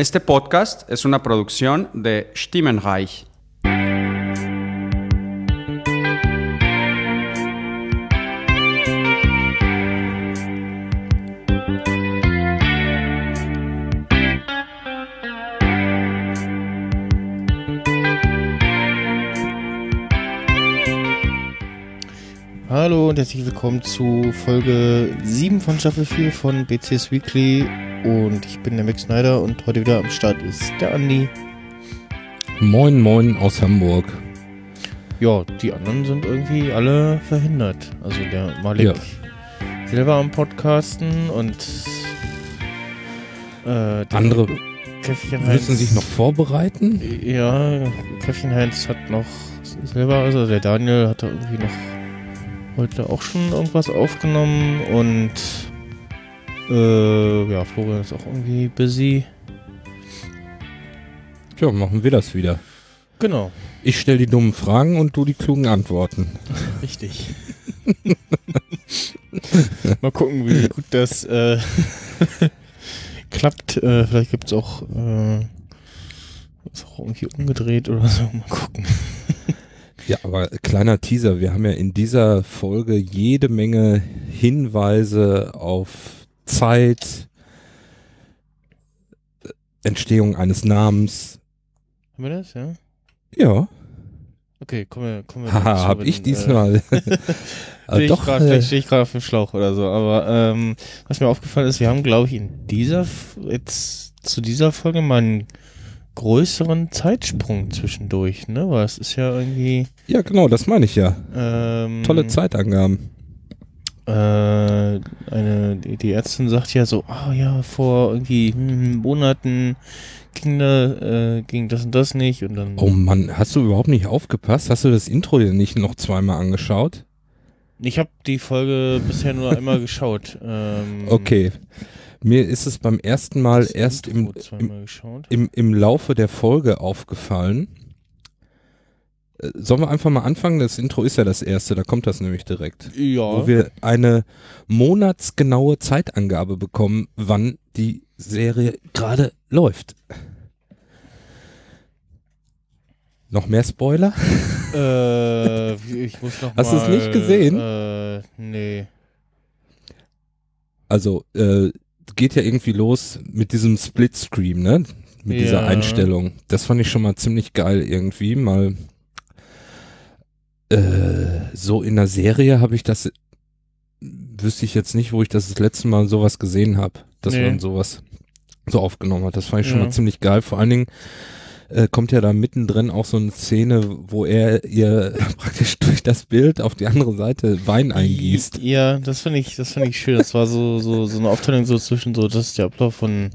Este podcast es una producción de Stimmenreich. Hallo und herzlich willkommen zu Folge 7 von Staffel 4 von BCS Weekly. Und ich bin der Max Snyder und heute wieder am Start ist der Andi. Moin, moin aus Hamburg. Ja, die anderen sind irgendwie alle verhindert. Also der Malik Ja. selber am Podcasten und äh, der Andere Käffchen Heinz. müssen sich noch vorbereiten. Ja, Käffchen Heinz hat noch selber, also der Daniel hat da irgendwie noch heute auch schon irgendwas aufgenommen und äh, ja, Florian ist auch irgendwie busy. Tja, machen wir das wieder. Genau, Ich stelle die dummen Fragen und du die klugen Antworten. richtig. Mal gucken, wie gut das äh, klappt. Äh, vielleicht gibt es auch, äh, ist auch irgendwie umgedreht oder so. Mal gucken. Ja, aber kleiner Teaser, wir haben ja in dieser Folge jede Menge Hinweise auf Zeit, Entstehung eines Namens. Haben wir das, ja? Ja, Okay, kommen wir, kommen wir haha, hab ich diesmal. Ich doch, grad, äh, vielleicht stehe ich gerade auf dem Schlauch oder so. Aber ähm, was mir aufgefallen ist, wir haben, glaube ich, in dieser jetzt zu dieser Folge mal einen größeren Zeitsprung zwischendurch, ne? Weil es ist ja irgendwie ja genau, das meine ich ja. ähm, Tolle Zeitangaben. Äh, eine die, Ärztin sagt ja so, ah ja, vor irgendwie hm, Monaten ging da äh, ging das und das nicht und dann Oh Mann, hast du überhaupt nicht aufgepasst? Hast du das Intro dir nicht noch zweimal angeschaut? ich habe die Folge bisher nur einmal geschaut. Ähm, Okay. Mir ist es beim ersten Mal erst im, im, im, im Laufe der Folge aufgefallen. Sollen wir einfach mal anfangen? Das Intro ist ja das erste, da kommt das nämlich direkt. Ja. Wo wir eine monatsgenaue Zeitangabe bekommen, wann die Serie gerade läuft. Noch mehr Spoiler? Äh, ich muss noch Hast du es nicht gesehen? Äh, nee. Also, äh, geht ja irgendwie los mit diesem Splitscreen, ne? Mit dieser Ja. Einstellung. Das fand ich schon mal ziemlich geil irgendwie. Mal äh, so in der Serie habe ich das, wüsste ich jetzt nicht, wo ich das das letzte Mal sowas gesehen habe, dass Nee. man sowas so aufgenommen hat. Das fand ich schon Ja. mal ziemlich geil. Vor allen Dingen äh, kommt ja da mittendrin auch so eine Szene, wo er ihr praktisch durch das Bild auf die andere Seite Wein eingießt. Ja, das finde ich, das finde ich schön. Das war so, so, so eine Aufteilung so zwischen so, das ist der Ablauf von,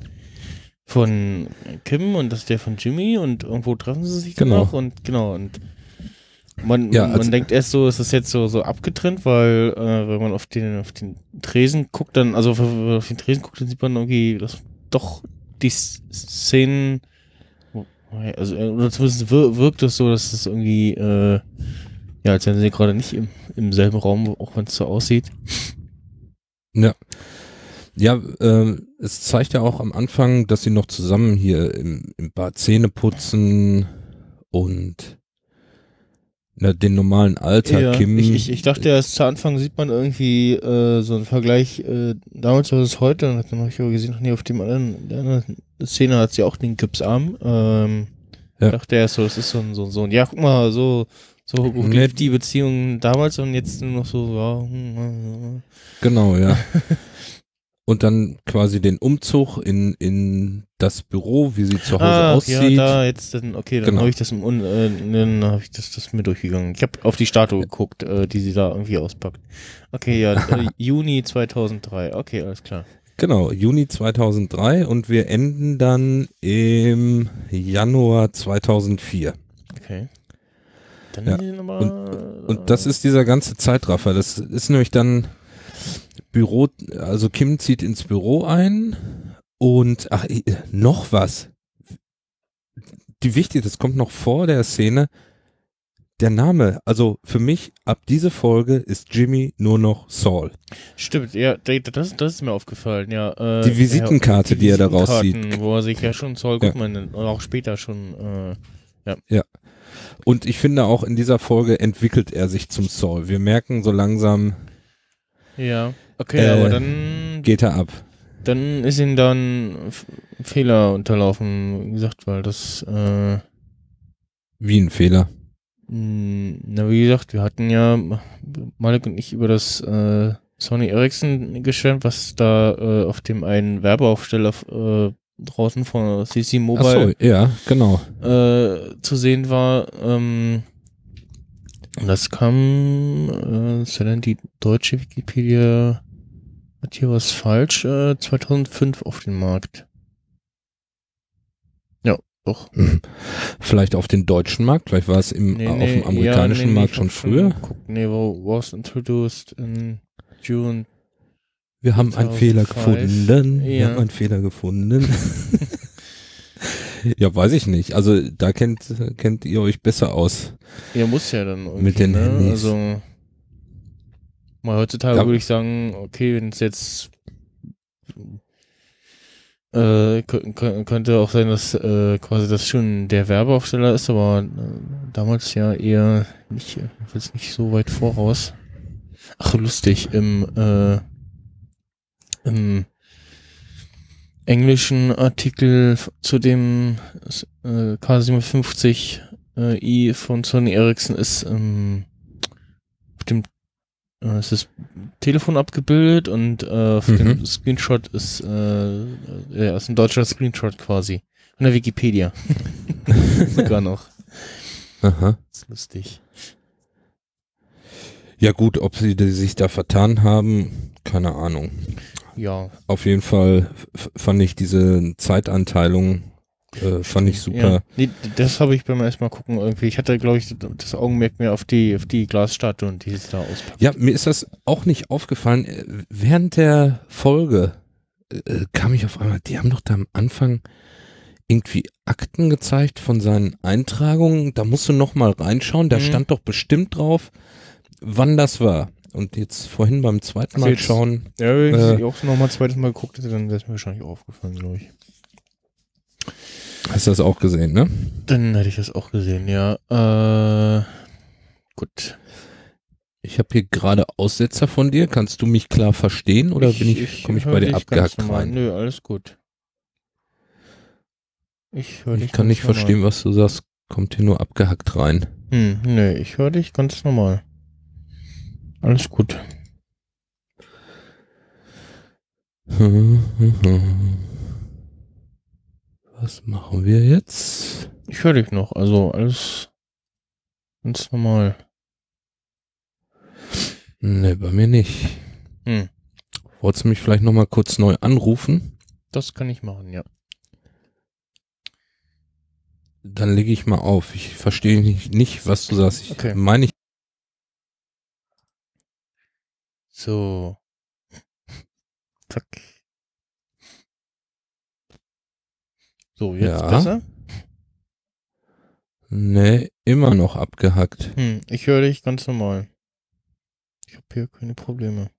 von Kim und das ist der von Jimmy und irgendwo treffen sie sich Genau. noch und genau und man, Ja, man also- denkt erst so, es ist jetzt so, so abgetrennt, weil äh, wenn man auf den, auf den Tresen guckt, dann, also auf den Tresen guckt, dann sieht man irgendwie, dass doch die Szenen, also äh, oder zumindest wir, wirkt es so, dass es irgendwie, äh, ja, als wären sie gerade nicht im, im selben Raum, auch wenn es so aussieht. Ja, äh, es zeigt ja auch am Anfang, dass sie noch zusammen hier im, im Bad Zähne putzen und na, den normalen Alter Ja, Kim. ich, ich, ich dachte erst zu Anfang sieht man irgendwie äh, so einen Vergleich äh, damals versus heute und dann habe ich aber gesehen, nee, auf dem anderen, der anderen Szene hat sie auch den Gipsarm. Ähm, Ja. dachte erst so, das ist so ein, so, ein- so ein, ja, guck mal, so, so gut lief die Beziehung damals und jetzt nur noch so, ja, hm, hm, Genau, ja. und dann quasi den Umzug in, in das Büro, wie sie zu Hause ah, aussieht. ja, da jetzt dann, okay, dann Genau. habe ich das im äh, dann habe ich das, das mir durchgegangen. Ich habe auf die Statue geguckt, äh, die sie da irgendwie auspackt. Okay, ja, äh, Juni 2003. Okay, alles klar. Genau, Juni 2003 und wir enden dann im Januar 2004. Okay. Dann Ja, aber, Und das ist dieser ganze Zeitraffer. Das ist nämlich dann Büro, also Kim zieht ins Büro ein und ach, noch was. Die wichtig, das kommt noch vor der Szene. der Name, also für mich ab diese Folge ist Jimmy nur noch Saul. Stimmt, ja, das, das ist mir aufgefallen, ja. Äh, Die Visitenkarte, ja, die er da rauszieht. Visitenkarten, Wo er sich ja schon Saul Ja. Goodman nennt, und auch später schon, äh, Und ich finde auch in dieser Folge entwickelt er sich zum Saul. Wir merken so langsam, ja. Okay, Äh, aber dann, geht er ab. dann ist ihm dann Fehler unterlaufen, wie gesagt, weil das, äh, Wie ein Fehler. na, wie gesagt, wir hatten ja, Malik und ich über das, äh, Sony Ericsson geschwärmt, was da äh, auf dem einen Werbeaufsteller äh, draußen von CC Ach Mobile so, ja, genau. äh, zu sehen war. Ähm, und das kam, äh, ist ja dann die deutsche Wikipedia, hat hier was falsch, äh, 2005 auf den Markt. Ja, doch. Mhm. Vielleicht auf den deutschen Markt, vielleicht war es im, auf dem amerikanischen ja, nee, Markt schon früher. geguckt. Nee, was introduced in June. Wir haben einen Fehler 2005. gefunden. Wir Ja. haben einen Fehler gefunden. ja, weiß ich nicht. Also da kennt, kennt ihr euch besser aus. Ja, muss ja dann irgendwie, Mit den ne? Handys. Also, mal heutzutage Ja. würde ich sagen, okay, wenn es jetzt äh, kö- kö- könnte auch sein, dass äh, quasi das schon der Werbeaufsteller ist, aber äh, damals ja eher nicht, jedenfalls nicht so weit voraus. Ach, lustig, im, äh, im englischen Artikel zu dem äh, K57 äh, i von Sony Ericsson ist ähm, auf dem äh, es ist Telefon abgebildet und äh, auf Mhm. dem Screenshot ist äh, ja, ist ein deutscher Screenshot quasi von der Wikipedia sogar noch Aha. das ist lustig Ja gut, ob sie sich da vertan haben, keine Ahnung. ja Auf jeden Fall fand ich diese Zeitanteilung, äh, fand ich super. ja. nee, das habe ich beim ersten Mal gucken irgendwie ich hatte glaube ich das Augenmerk mehr auf die auf die Glasstatue und die es da auspackt Ja, mir ist das auch nicht aufgefallen. Äh, Während der Folge äh, kam ich auf einmal, die haben doch da am Anfang irgendwie Akten gezeigt von seinen Eintragungen. Da musst du noch mal reinschauen. Da Mhm. stand doch bestimmt drauf, wann das war. Und jetzt vorhin beim zweiten Also Mal jetzt- schauen, Ja, wenn Äh, ich auch noch mal ein zweites Mal geguckt hätte, dann wäre es mir wahrscheinlich aufgefallen, glaube ich. Hast du das auch gesehen, ne? Dann hätte ich das auch gesehen, ja. Äh, gut. Ich habe hier gerade Aussetzer von dir. Kannst du mich klar verstehen oder bin ich, komme ich bei dir abgehackt rein? Nö, alles gut. Ich Ich kann nicht normal. verstehen, was du sagst. Kommt hier nur abgehackt rein. Hm, nö, ich höre dich ganz normal. Alles gut. Was machen wir jetzt? Ich höre dich noch, also alles ganz normal. Ne, bei mir nicht. Hm, Wolltest du mich vielleicht nochmal kurz neu anrufen? das kann ich machen, ja. Dann lege ich mal auf. Ich verstehe nicht, nicht, was du sagst. Ich Okay. meine ich. So. Zack. So, jetzt Ja. besser? Ne, immer noch abgehackt. Hm, ich höre dich ganz normal. Ich habe hier keine Probleme.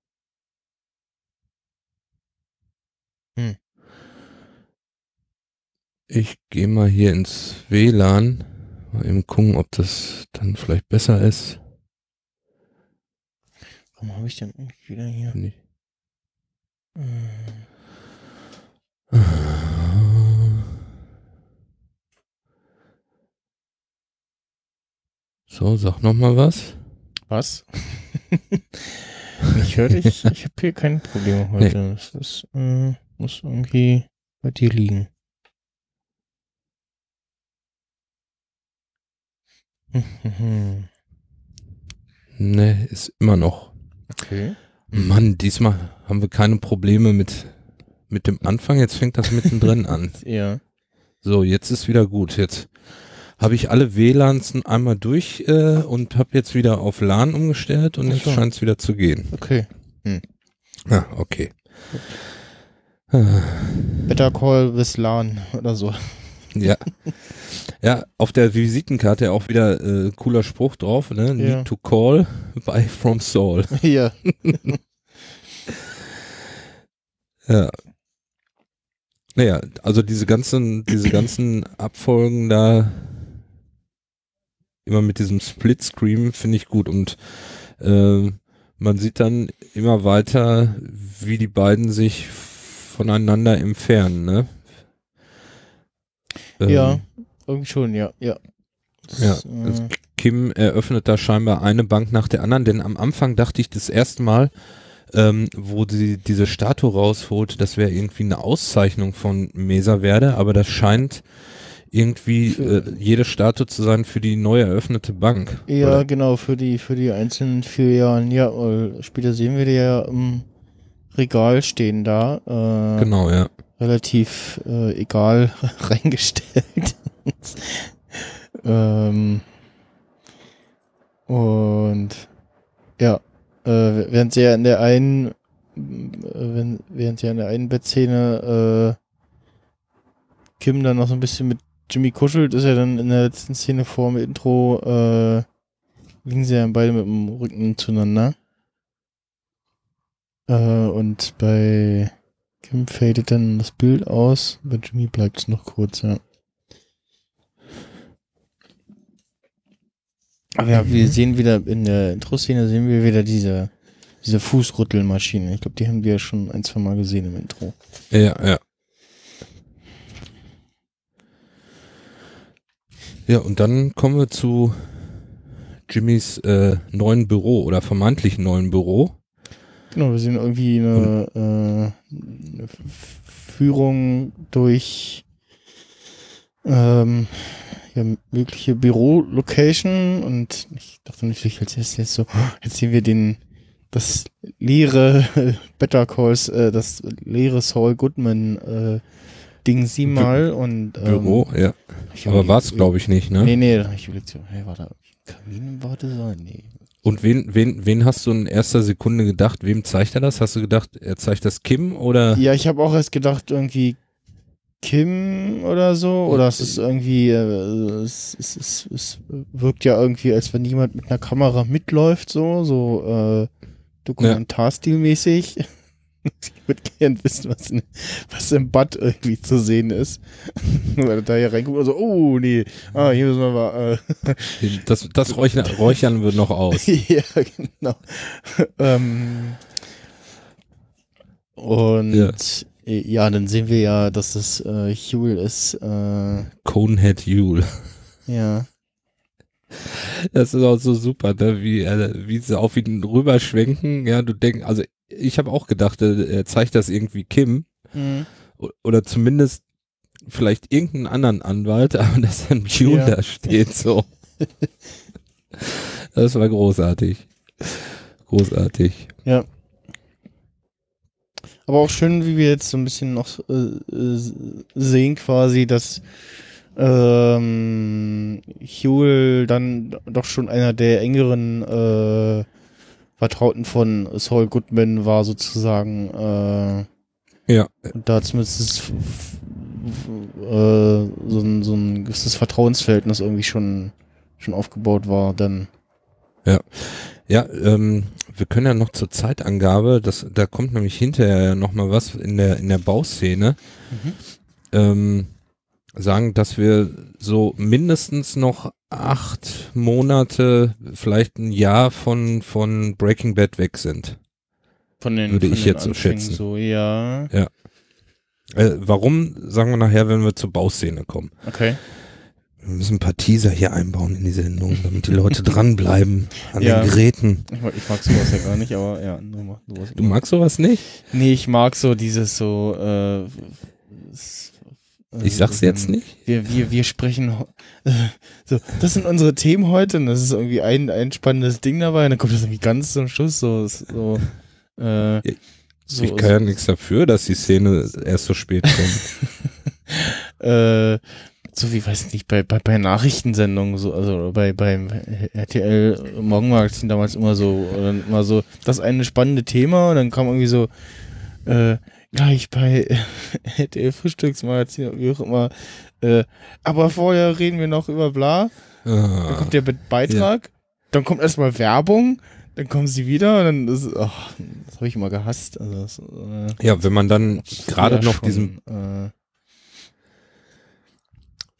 Ich gehe mal hier ins WLAN. Mal eben gucken, ob das dann vielleicht besser ist. Warum habe ich denn wieder hier? Ich- Hm, So, sag noch mal was. Was? ich höre dich. Ich habe hier keine Probleme heute. Das ist, äh, muss irgendwie bei dir liegen. Ne, ist immer noch. Okay. Mann, diesmal haben wir keine Probleme mit, mit dem Anfang. Jetzt fängt das mittendrin an. Ja. So, jetzt ist wieder gut. Jetzt habe ich alle WLANs einmal durch äh, und habe jetzt wieder auf LAN umgestellt und Ach jetzt so. scheint es wieder zu gehen. Okay. Ah, okay. Ah, Better Call with LAN oder so. Ja. Ja, auf der Visitenkarte auch wieder äh, cooler Spruch drauf, ne? Ja. Need to call by from Saul. ja. Ja. Naja, also diese ganzen, diese ganzen Abfolgen da immer mit diesem Splitscreen finde ich gut und äh, man sieht dann immer weiter, wie die beiden sich voneinander entfernen, ne? Ähm, Ja, irgendwie schon, ja, ja. Ja, Das, das- äh, Kim eröffnet da scheinbar eine Bank nach der anderen, denn am Anfang dachte ich das erste Mal, ähm, wo sie diese Statue rausholt, das wäre irgendwie eine Auszeichnung von Mesa Verde, aber das scheint irgendwie äh, jede Statue zu sein für die neu eröffnete Bank. ja, Oder? genau, für die, für die einzelnen vier Jahren, ja, weil später sehen wir die ja im Regal stehen da. Äh, Genau, ja. relativ äh, egal reingestellt. ähm, und ja, äh, während sie ja in der einen, äh, wenn, während sie ja in der einen Bettszene äh, Kim dann noch so ein bisschen mit Jimmy kuschelt, ist er dann in der letzten Szene vor dem Intro, äh, liegen sie ja beide mit dem Rücken zueinander. Äh, und bei Kim fadet dann das Bild aus, bei Jimmy bleibt es noch kurz, ja. Aber ja, wir sehen wieder in der Intro-Szene sehen wir wieder diese, diese Fußrüttelmaschine. Ich glaube, die haben wir ja schon ein, zwei Mal gesehen im Intro. Ja, ja. Ja, und dann kommen wir zu Jimmys äh, neuen Büro oder vermeintlichen neuen Büro. Genau, wir sehen irgendwie eine, äh, eine Führung durch ähm, ja, mögliche Büro-Location und ich dachte natürlich als erstes jetzt so, jetzt sehen wir den das leere Better Calls, äh, das leere Saul Goodman äh, Ding sie mal und ähm, Büro, ja. Aber war es, glaube ich, nicht, ne? Nee, nee, da hab ich überlegt, hey, war ein Kamin im Wartesaal? Nee. Und wen, wen, wen hast du in erster Sekunde gedacht, wem zeigt er das? Hast du gedacht, er zeigt das Kim oder? Ja, ich habe auch erst gedacht, irgendwie Kim oder so. Oder es ist irgendwie, äh, es, es, es, es wirkt ja irgendwie, als wenn jemand mit einer Kamera mitläuft, so, so äh, Dokumentarstilmäßig. Ich würde gerne wissen, was, in, was im Bad irgendwie zu sehen ist. Weil da hier reinguckt und so, oh nee, ah, hier müssen wir mal, äh, Das, das räuchern, räuchern wir noch aus. ja, genau. ähm, und Ja. ja. dann sehen wir ja, dass es äh, Huel ist. Äh, Conehead Yule. ja. Das ist auch so super, ne? wie, äh, wie sie auf ihn rüberschwenken. Ja, du denkst, also ich habe auch gedacht, äh, er zeigt das irgendwie Kim Mhm. oder zumindest vielleicht irgendeinen anderen Anwalt, aber dass dann Yule Ja. da steht, so. Das war großartig. Großartig. Ja. Aber auch schön, wie wir jetzt so ein bisschen noch äh, äh, sehen, quasi, dass ähm, Huel dann doch schon einer der engeren äh, Vertrauten von Saul Goodman war, sozusagen. Äh, Ja, da zumindest äh, so, ein, so ein gewisses Vertrauensverhältnis irgendwie schon, schon aufgebaut war, dann. Ja, ähm, wir können ja noch zur Zeitangabe, das, da kommt nämlich hinterher noch mal was in der in der Bauszene, Mhm. ähm, sagen, dass wir so mindestens noch acht Monate, vielleicht ein Jahr von von Breaking Bad weg sind. Von den, Würde von ich den jetzt so schätzen. So, ja. Äh, warum, sagen wir nachher, wenn wir zur Bauszene kommen. Okay. Wir müssen ein paar Teaser hier einbauen in die Sendung, damit die Leute dranbleiben an Ja. den Geräten. Ich mag, ich mag sowas ja gar nicht, aber ja, nur mal sowas. Du magst sowas nicht? Nee, ich mag so dieses so, äh, Ich sag's jetzt nicht. Wir, wir, wir sprechen, so, das sind unsere Themen heute und das ist irgendwie ein, ein spannendes Ding dabei und dann kommt das irgendwie ganz zum Schluss so, so, äh, so, ich kann ja nichts dafür, dass die Szene erst so spät kommt. äh, so wie, weiß ich nicht, bei, bei, bei Nachrichtensendungen, so, also bei, beim RTL Morgenmagazin damals immer so, immer so, das eine spannende Thema und dann kam irgendwie so, äh, gleich bei RTL Frühstücksmagazin, wie auch immer. Äh, aber vorher reden wir noch über bla. Dann kommt der Be Beitrag, dann kommt erstmal Werbung, dann kommen sie wieder und dann ist, ach, das habe ich immer gehasst. Also das, äh, ja, wenn man dann gerade noch schon, diesen, Äh,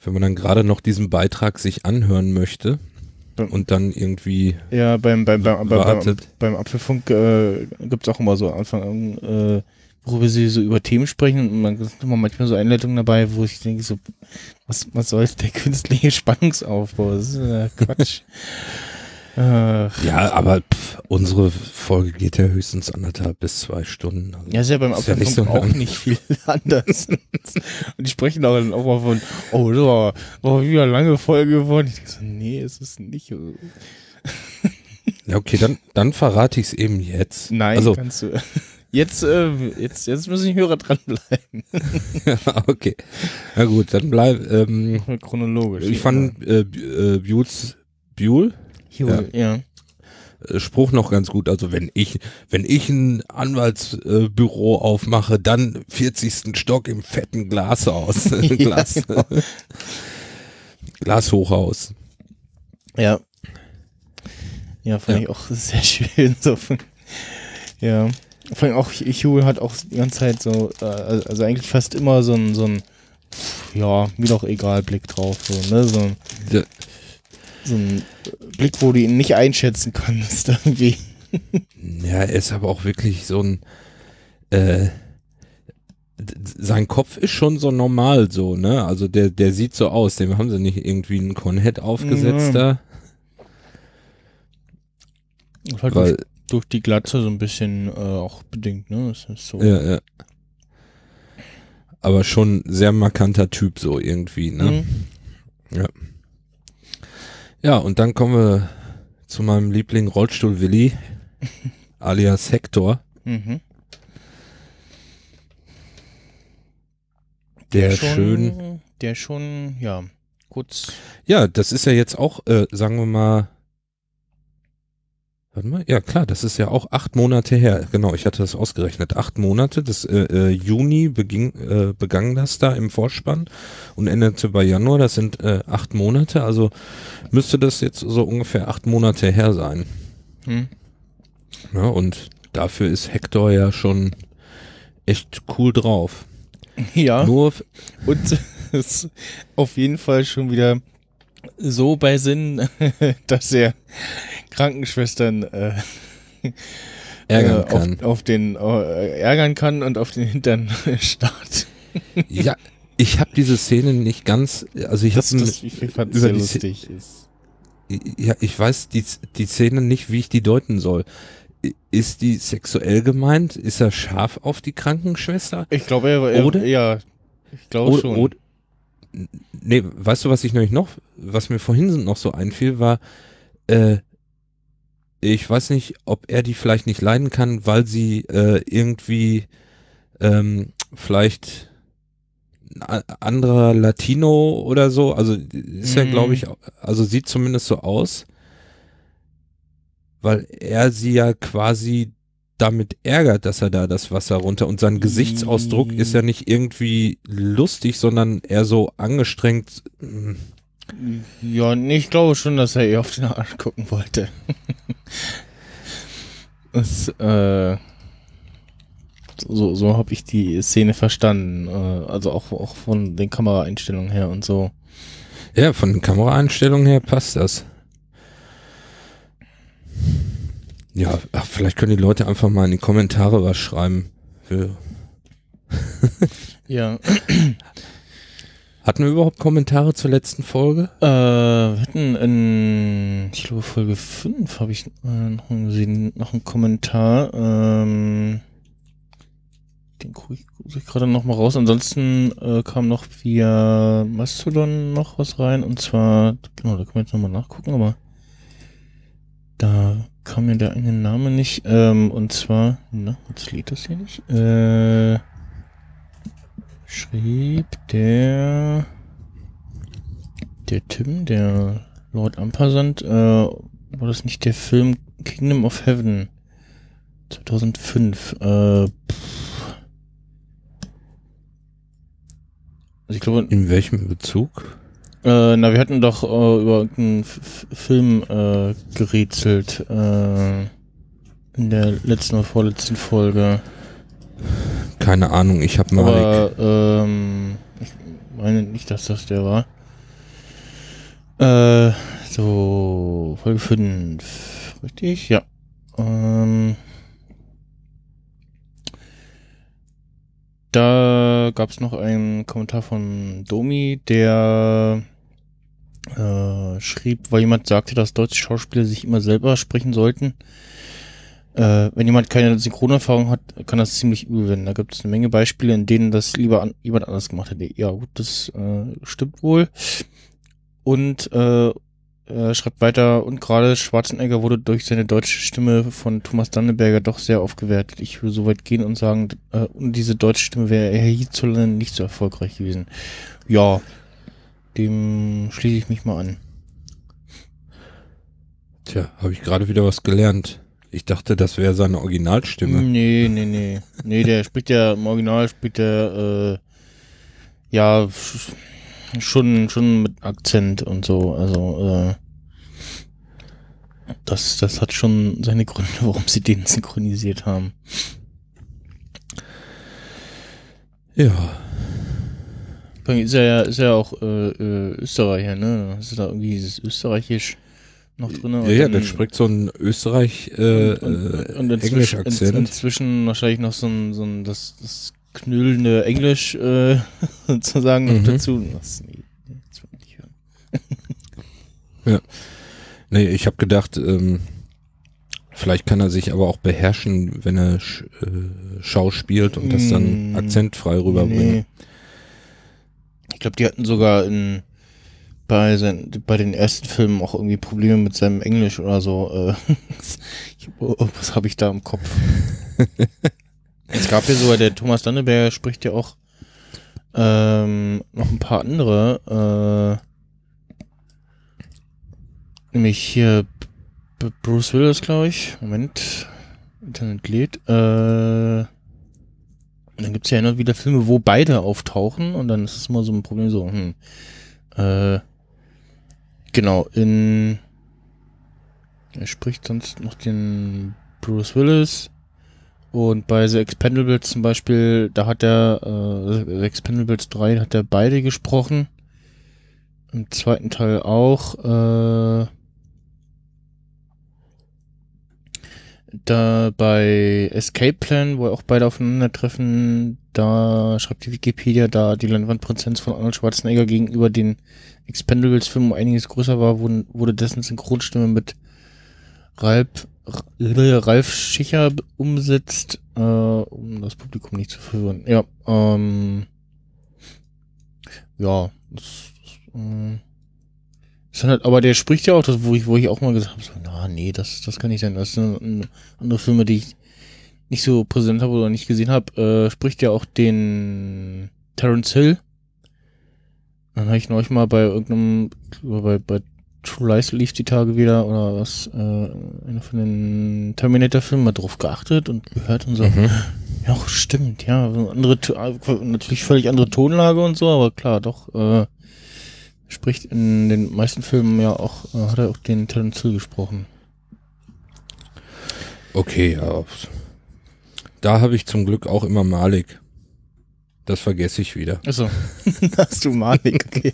wenn man dann gerade noch diesen Beitrag sich anhören möchte und dann irgendwie ja, beim, beim, beim, beim, beim, beim Apfelfunk äh, gibt es auch immer so Anfang an, äh, worüber sie so über Themen sprechen und man ist immer manchmal so Einleitungen dabei, wo ich denke so, was, was soll der künstliche Spannungsaufbau? Das ist äh, Quatsch. Ja, aber pff, unsere Folge geht ja höchstens anderthalb bis zwei Stunden. Also ja, ist ja beim Ist ja so auch nicht viel anders. und die sprechen auch dann auch mal von, oh, das war, war wieder eine lange Folge geworden. Ich denke so, nee, ist es nicht. Ja, okay, dann, dann verrate ich es eben jetzt. Nein, Also, kannst du. Jetzt, äh, jetzt, jetzt müssen die Hörer dranbleiben. okay. Na gut, dann bleib, ähm, Chronologisch. ich fand äh, äh, Bules, Buell, ja. ja. äh, Spruch noch ganz gut. Also wenn ich, wenn ich ein Anwaltsbüro äh, aufmache, dann 40. Stock im fetten Glashaus. Glas, genau. Glashochhaus. Ja. Ja, fand Ja. ich auch sehr schön. So. von- Ja. Vor allem auch Hugh hat auch die ganze Zeit so, äh, also eigentlich fast immer so ein, so ein, ja, mir doch egal Blick drauf. So, ne? so, ein- Der, so ein Blick, wo du ihn nicht einschätzen kannst irgendwie. Ja, er ist aber auch wirklich so ein, äh, sein Kopf ist schon so normal so, ne? Also der, der sieht so aus, dem haben sie nicht irgendwie einen Conhead aufgesetzt Ja. da, halt weil, durch, die Glatze so ein bisschen äh, auch bedingt, ne? Das ist so. ja, ja. Aber schon sehr markanter Typ so irgendwie, ne? Mhm. Ja, und dann kommen wir zu meinem Liebling Rollstuhl Willi, alias Hector, Mhm. der schon, schön, Der schon, ja, kurz. ja, das ist ja jetzt auch, äh, sagen wir mal, warte mal, ja klar, das ist ja auch acht Monate her, genau, ich hatte das ausgerechnet, acht Monate, das äh, äh, Juni beging, äh, begann das da im Vorspann und endete bei Januar, das sind äh, acht Monate, also müsste das jetzt so ungefähr acht Monate her sein. Hm. Ja, und dafür ist Hector ja schon echt cool drauf. Ja. Nur, Und ist auf jeden Fall schon wieder so bei Sinn, dass er Krankenschwestern äh, ärgern äh, kann. Auf, auf den äh, ärgern kann und auf den Hintern starrt. Ja, ich habe diese Szene nicht ganz, also ich habe über die lustig. Ist. ja, ich weiß die, die Szene nicht, wie ich die deuten soll. Ist die sexuell gemeint? Ist er scharf auf die Krankenschwester? Ich glaube, er, er Oder? ja, ich glaube Oder, schon. oder, nee, weißt du, was ich nämlich noch, was mir vorhin noch so einfiel, war, äh, ich weiß nicht, ob er die vielleicht nicht leiden kann, weil sie äh, irgendwie ähm, vielleicht ein anderer Latino oder so, also ist ja, Mhm. glaube ich, also sieht zumindest so aus, weil er sie ja quasi damit ärgert, dass er da das Wasser runter und sein Gesichtsausdruck ist ja nicht irgendwie lustig, sondern eher so angestrengt. Ja, ich glaube schon, dass er eher auf den Arsch gucken wollte. das, äh, so so habe ich die Szene verstanden. Äh, also auch, auch von den Kameraeinstellungen her und so. Ja, von den Kameraeinstellungen her passt das. Ja, ach, vielleicht können die Leute einfach mal in die Kommentare was schreiben. Ja, Hatten wir überhaupt Kommentare zur letzten Folge? äh, wir hatten in, ich glaube, Folge 5 habe ich äh, noch gesehen, noch einen Kommentar. Ähm, den gucke ich, guck ich gerade noch mal raus. Ansonsten äh, kam noch via Mastodon noch was rein. Und zwar, genau, da können wir jetzt nochmal nachgucken, aber da kam mir der eigene Name nicht. Ähm, und zwar, na, jetzt lädt das hier nicht. Äh, schrieb der, der Tim, der Lord Ampersand, äh, war das nicht der Film Kingdom of Heaven 2005? Äh, also ich glaube, in welchem Bezug? Äh, na, wir hatten doch äh, über irgendeinen F F- Film äh, gerätselt äh, in der letzten oder vorletzten Folge. Keine Ahnung, ich habe Malik. Aber ähm, ich meine nicht, dass das der war. Äh, so, Folge 5. Richtig? Ja. Ähm, da gab es noch einen Kommentar von Domi, der äh, schrieb, weil jemand sagte, dass deutsche Schauspieler sich immer selber sprechen sollten. Äh, wenn jemand keine Synchronerfahrung hat, kann das ziemlich übel werden. Da gibt es eine Menge Beispiele, in denen das lieber an, jemand anders gemacht hätte. Ja, gut, das äh, stimmt wohl. Und äh, er schreibt weiter, und gerade Schwarzenegger wurde durch seine deutsche Stimme von Thomas Danneberger doch sehr aufgewertet. Ich würde so weit gehen und sagen, äh, ohne diese deutsche Stimme wäre er hierzulande nicht so erfolgreich gewesen. Ja, dem schließe ich mich mal an. Tja, habe ich gerade wieder was gelernt. Ich dachte, das wäre seine Originalstimme. Nee, nee, nee. Nee, der spricht ja im Original, spricht der, äh, ja, sch- schon, schon mit Akzent und so. Also, äh, das, das hat schon seine Gründe, warum sie den synchronisiert haben. Ja. Ist er ja, ist er auch äh, äh, Österreicher, ne? Hast du da irgendwie dieses Österreichisch noch drin? Ja, ja, der spricht so ein Österreich äh, und, und, äh, und inzwischen, Englisch-Akzent. in, inzwischen wahrscheinlich noch so ein, so ein das, das knüllende Englisch äh, sozusagen noch Mhm. dazu. Das, nee, das will ich nicht hören. Nee, ich habe gedacht, ähm, vielleicht kann er sich aber auch beherrschen, wenn er sch, äh, schauspielt und das dann Mm, akzentfrei rüberbringt. Nee. Ich glaube, die hatten sogar in bei, sein, bei den ersten Filmen auch irgendwie Probleme mit seinem Englisch oder so. Äh, ich, oh, was habe ich da im Kopf? es gab ja sogar, der Thomas Danneberger spricht ja auch ähm, noch ein paar andere. Äh, nämlich hier B Bruce Willis, glaube ich. Moment. Internet lädt. Äh, und dann gibt's ja immer wieder Filme, wo beide auftauchen und dann ist es immer so ein Problem so, hm, äh, genau, in, er spricht sonst noch den Bruce Willis? Und bei The Expendables zum Beispiel, da hat er, äh, The Expendables 3 hat er beide gesprochen, im zweiten Teil auch, äh, da bei Escape Plan, wo auch beide aufeinandertreffen, da schreibt die Wikipedia, da die Leinwandpräsenz von Arnold Schwarzenegger gegenüber den Expendables-Filmen einiges größer war, wurde, dessen Synchronstimme mit Ralf, Ralf Schicher umsetzt, äh, um das Publikum nicht zu verwirren. Ja, ähm, ja, das, das, äh, halt, aber der spricht ja auch, das, wo ich, wo ich auch mal gesagt habe, so, na, nee, das, das kann nicht sein. Das sind andere Filme, die ich nicht so präsent habe oder nicht gesehen habe, äh, spricht ja auch den Terence Hill. Dann habe ich neulich mal bei irgendeinem, bei, bei True Lies lief die Tage wieder oder was, äh, einer von den Terminator-Filmen mal drauf geachtet und gehört und so. Mhm. Ja, stimmt, ja. Andere, natürlich völlig andere Tonlage und so, aber klar, doch, äh, spricht in den meisten Filmen ja auch, äh, hat er auch den Terence Hill gesprochen. Okay, ja. Da habe ich zum Glück auch immer Malik. Das vergesse ich wieder. Achso, da hast du Malik, okay.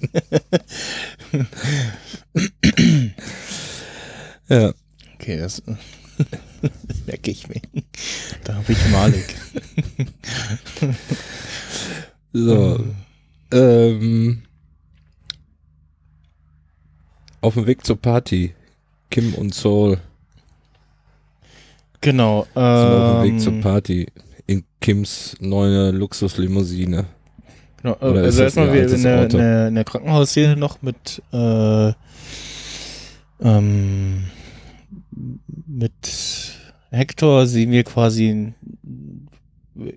Ja. Okay, das merke ich mir. Da habe ich Malik. So. Ähm, auf dem Weg zur Party. Kim und Soul Genau. sind auf dem Weg zur Ähm, Party. In Kims neue Luxuslimousine. genau Oder also erstmal wir in der, in, der, in der Krankenhausszene noch mit äh, ähm, mit Hector sehen wir quasi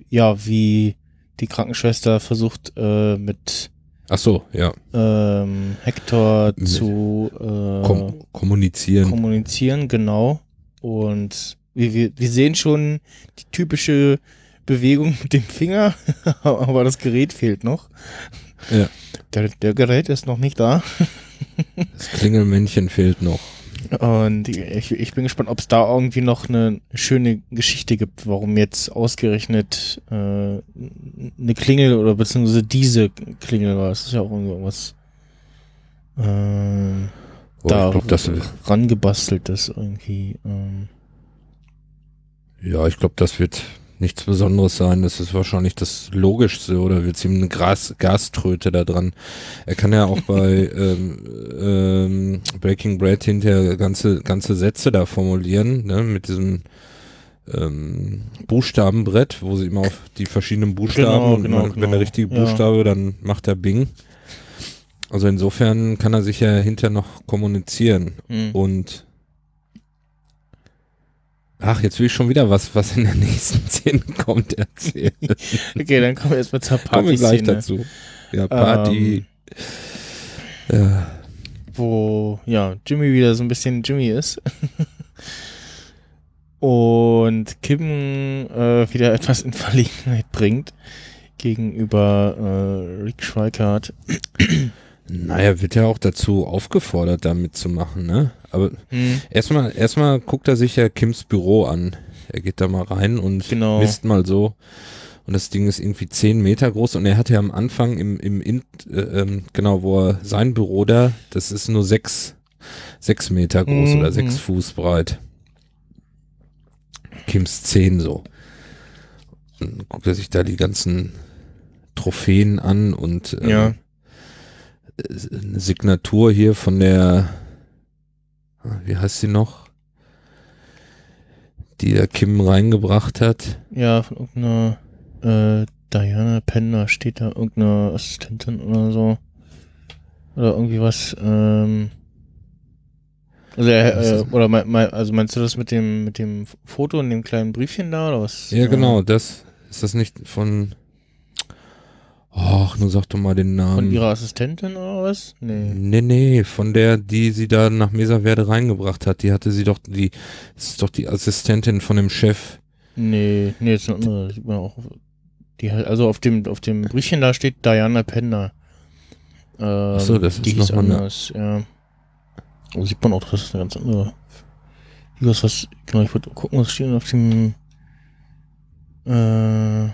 ja, wie die Krankenschwester versucht äh, mit Ach so, ja. ähm, Hector zu äh, Kom kommunizieren. kommunizieren, genau. Und wir, wir, wir sehen schon die typische Bewegung mit dem Finger, aber das Gerät fehlt noch. Ja. Der, der Gerät ist noch nicht da. Das Klingelmännchen fehlt noch. Und ich, ich bin gespannt, ob es da irgendwie noch eine schöne Geschichte gibt, warum jetzt ausgerechnet äh, eine Klingel oder beziehungsweise diese Klingel war. Das ist ja auch irgendwas äh, Oh, da glaub, das, irgendwie. Ähm. ja, ich glaube, das wird nichts Besonderes sein. Das ist wahrscheinlich das Logischste oder wird ihm eine Gas, Gaströte da dran. Er kann ja auch bei ähm, ähm, Breaking Bread hinterher ganze, ganze Sätze da formulieren, ne, mit diesem ähm, Buchstabenbrett, wo sie immer auf die verschiedenen Buchstaben Genau, und genau, man, wenn genau. der richtige Ja. Buchstabe, dann macht er Bing. Also insofern kann er sich ja hinterher noch kommunizieren. Hm. Und ach, jetzt will ich schon wieder was, was in der nächsten Szene kommt, erzählen. Okay, dann kommen wir erstmal zur Kommen wir gleich dazu. Ja, Party. Ähm. ja, wo ja Jimmy wieder so ein bisschen Jimmy ist. Und Kim äh, wieder etwas in Verlegenheit bringt gegenüber äh, Rick Schweikart. naja, wird ja auch dazu aufgefordert, da mitzumachen, ne? Aber Hm. erstmal, erstmal guckt er sich ja Kims Büro an. Er geht da mal rein und Genau. misst mal so. Und das Ding ist irgendwie 10 Meter groß und er hatte ja am Anfang im, im In, äh, ähm, genau, wo er sein Büro da, das ist nur sechs, sechs Meter groß Mhm. oder sechs Fuß breit. Kims 10 so. Dann guckt er sich da die ganzen Trophäen an und ähm, Ja. äh, eine Signatur hier von der, wie heißt sie noch? Die der Kim reingebracht hat. Ja, von irgendeiner äh, Diana Penner steht da, irgendeine Assistentin oder so. Oder irgendwie was, ähm. Also, äh, ist- oder mein, mein, also meinst du das mit dem, mit dem Foto und dem kleinen Briefchen da, oder was? Ja, Äh, genau, das ist das nicht von. Ach, nur sag doch mal den Von Namen. ihrer Assistentin oder was? Nee. Nee, nee, von der, die sie da nach Mesaverde reingebracht hat. Die hatte sie doch, die, ist doch die Assistentin von dem Chef. Nee, nee, jetzt eine andere, sieht man auch. Die, also auf dem, auf dem Briefchen da steht Diana Penner. Ähm, so, das ist hieß noch mal eine- anders, ja. Also sieht man auch, das ist eine ganz andere. Was, was, genau, ich wollte gucken, was steht auf dem, äh,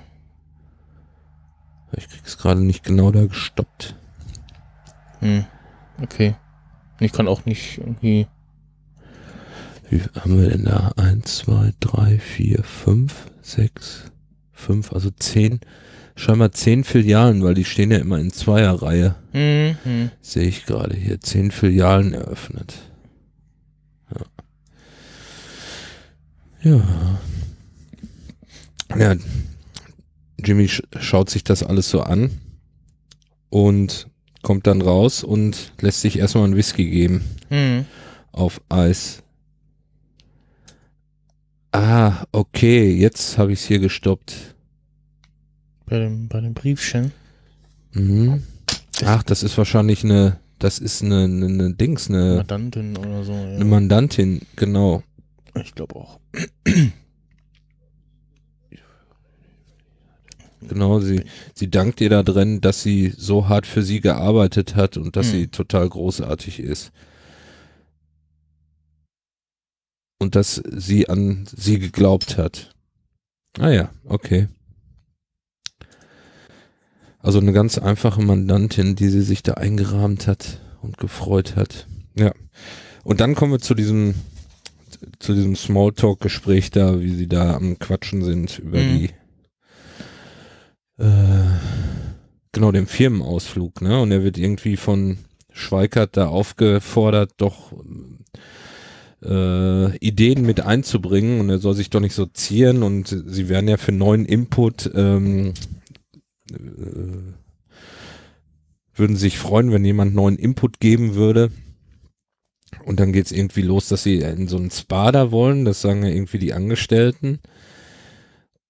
Ich krieg's gerade nicht genau da gestoppt. hm, okay. Ich kann auch nicht irgendwie, Wie haben wir denn da? Eins, zwei, drei, vier, fünf, sechs, fünf, also zehn, scheinbar zehn Filialen, weil die stehen ja immer in Zweierreihe. hm, hm. Sehe ich gerade hier. Zehn Filialen eröffnet. Ja. Ja. Ja. Jimmy sch schaut sich das alles so an und kommt dann raus und lässt sich erstmal einen Whisky geben hm. auf Eis. Ah, okay, jetzt habe ich es hier gestoppt. Bei dem, bei dem Briefchen. Mhm. Ach, das ist wahrscheinlich eine, das ist eine, eine, eine Dings, eine, Mandantin oder so, ja. eine Mandantin, genau. Ich glaube auch. Genau, sie, sie dankt ihr da drin, dass sie so hart für sie gearbeitet hat und dass Hm. sie total großartig ist. Und dass sie an sie geglaubt hat. Ah ja, okay. Also eine ganz einfache Mandantin, die sie sich da eingerahmt hat und gefreut hat. Ja. Und dann kommen wir zu diesem, zu diesem Smalltalk-Gespräch da, wie sie da am Quatschen sind über Mhm. die äh, genau, dem Firmenausflug, ne? Und er wird irgendwie von Schweikert da aufgefordert, doch äh, Ideen mit einzubringen und er soll sich doch nicht so zieren und sie werden ja für neuen Input ähm, äh, würden sich freuen, wenn jemand neuen Input geben würde. Und dann geht's irgendwie los, dass sie in so einen Spa da wollen, das sagen ja irgendwie die Angestellten.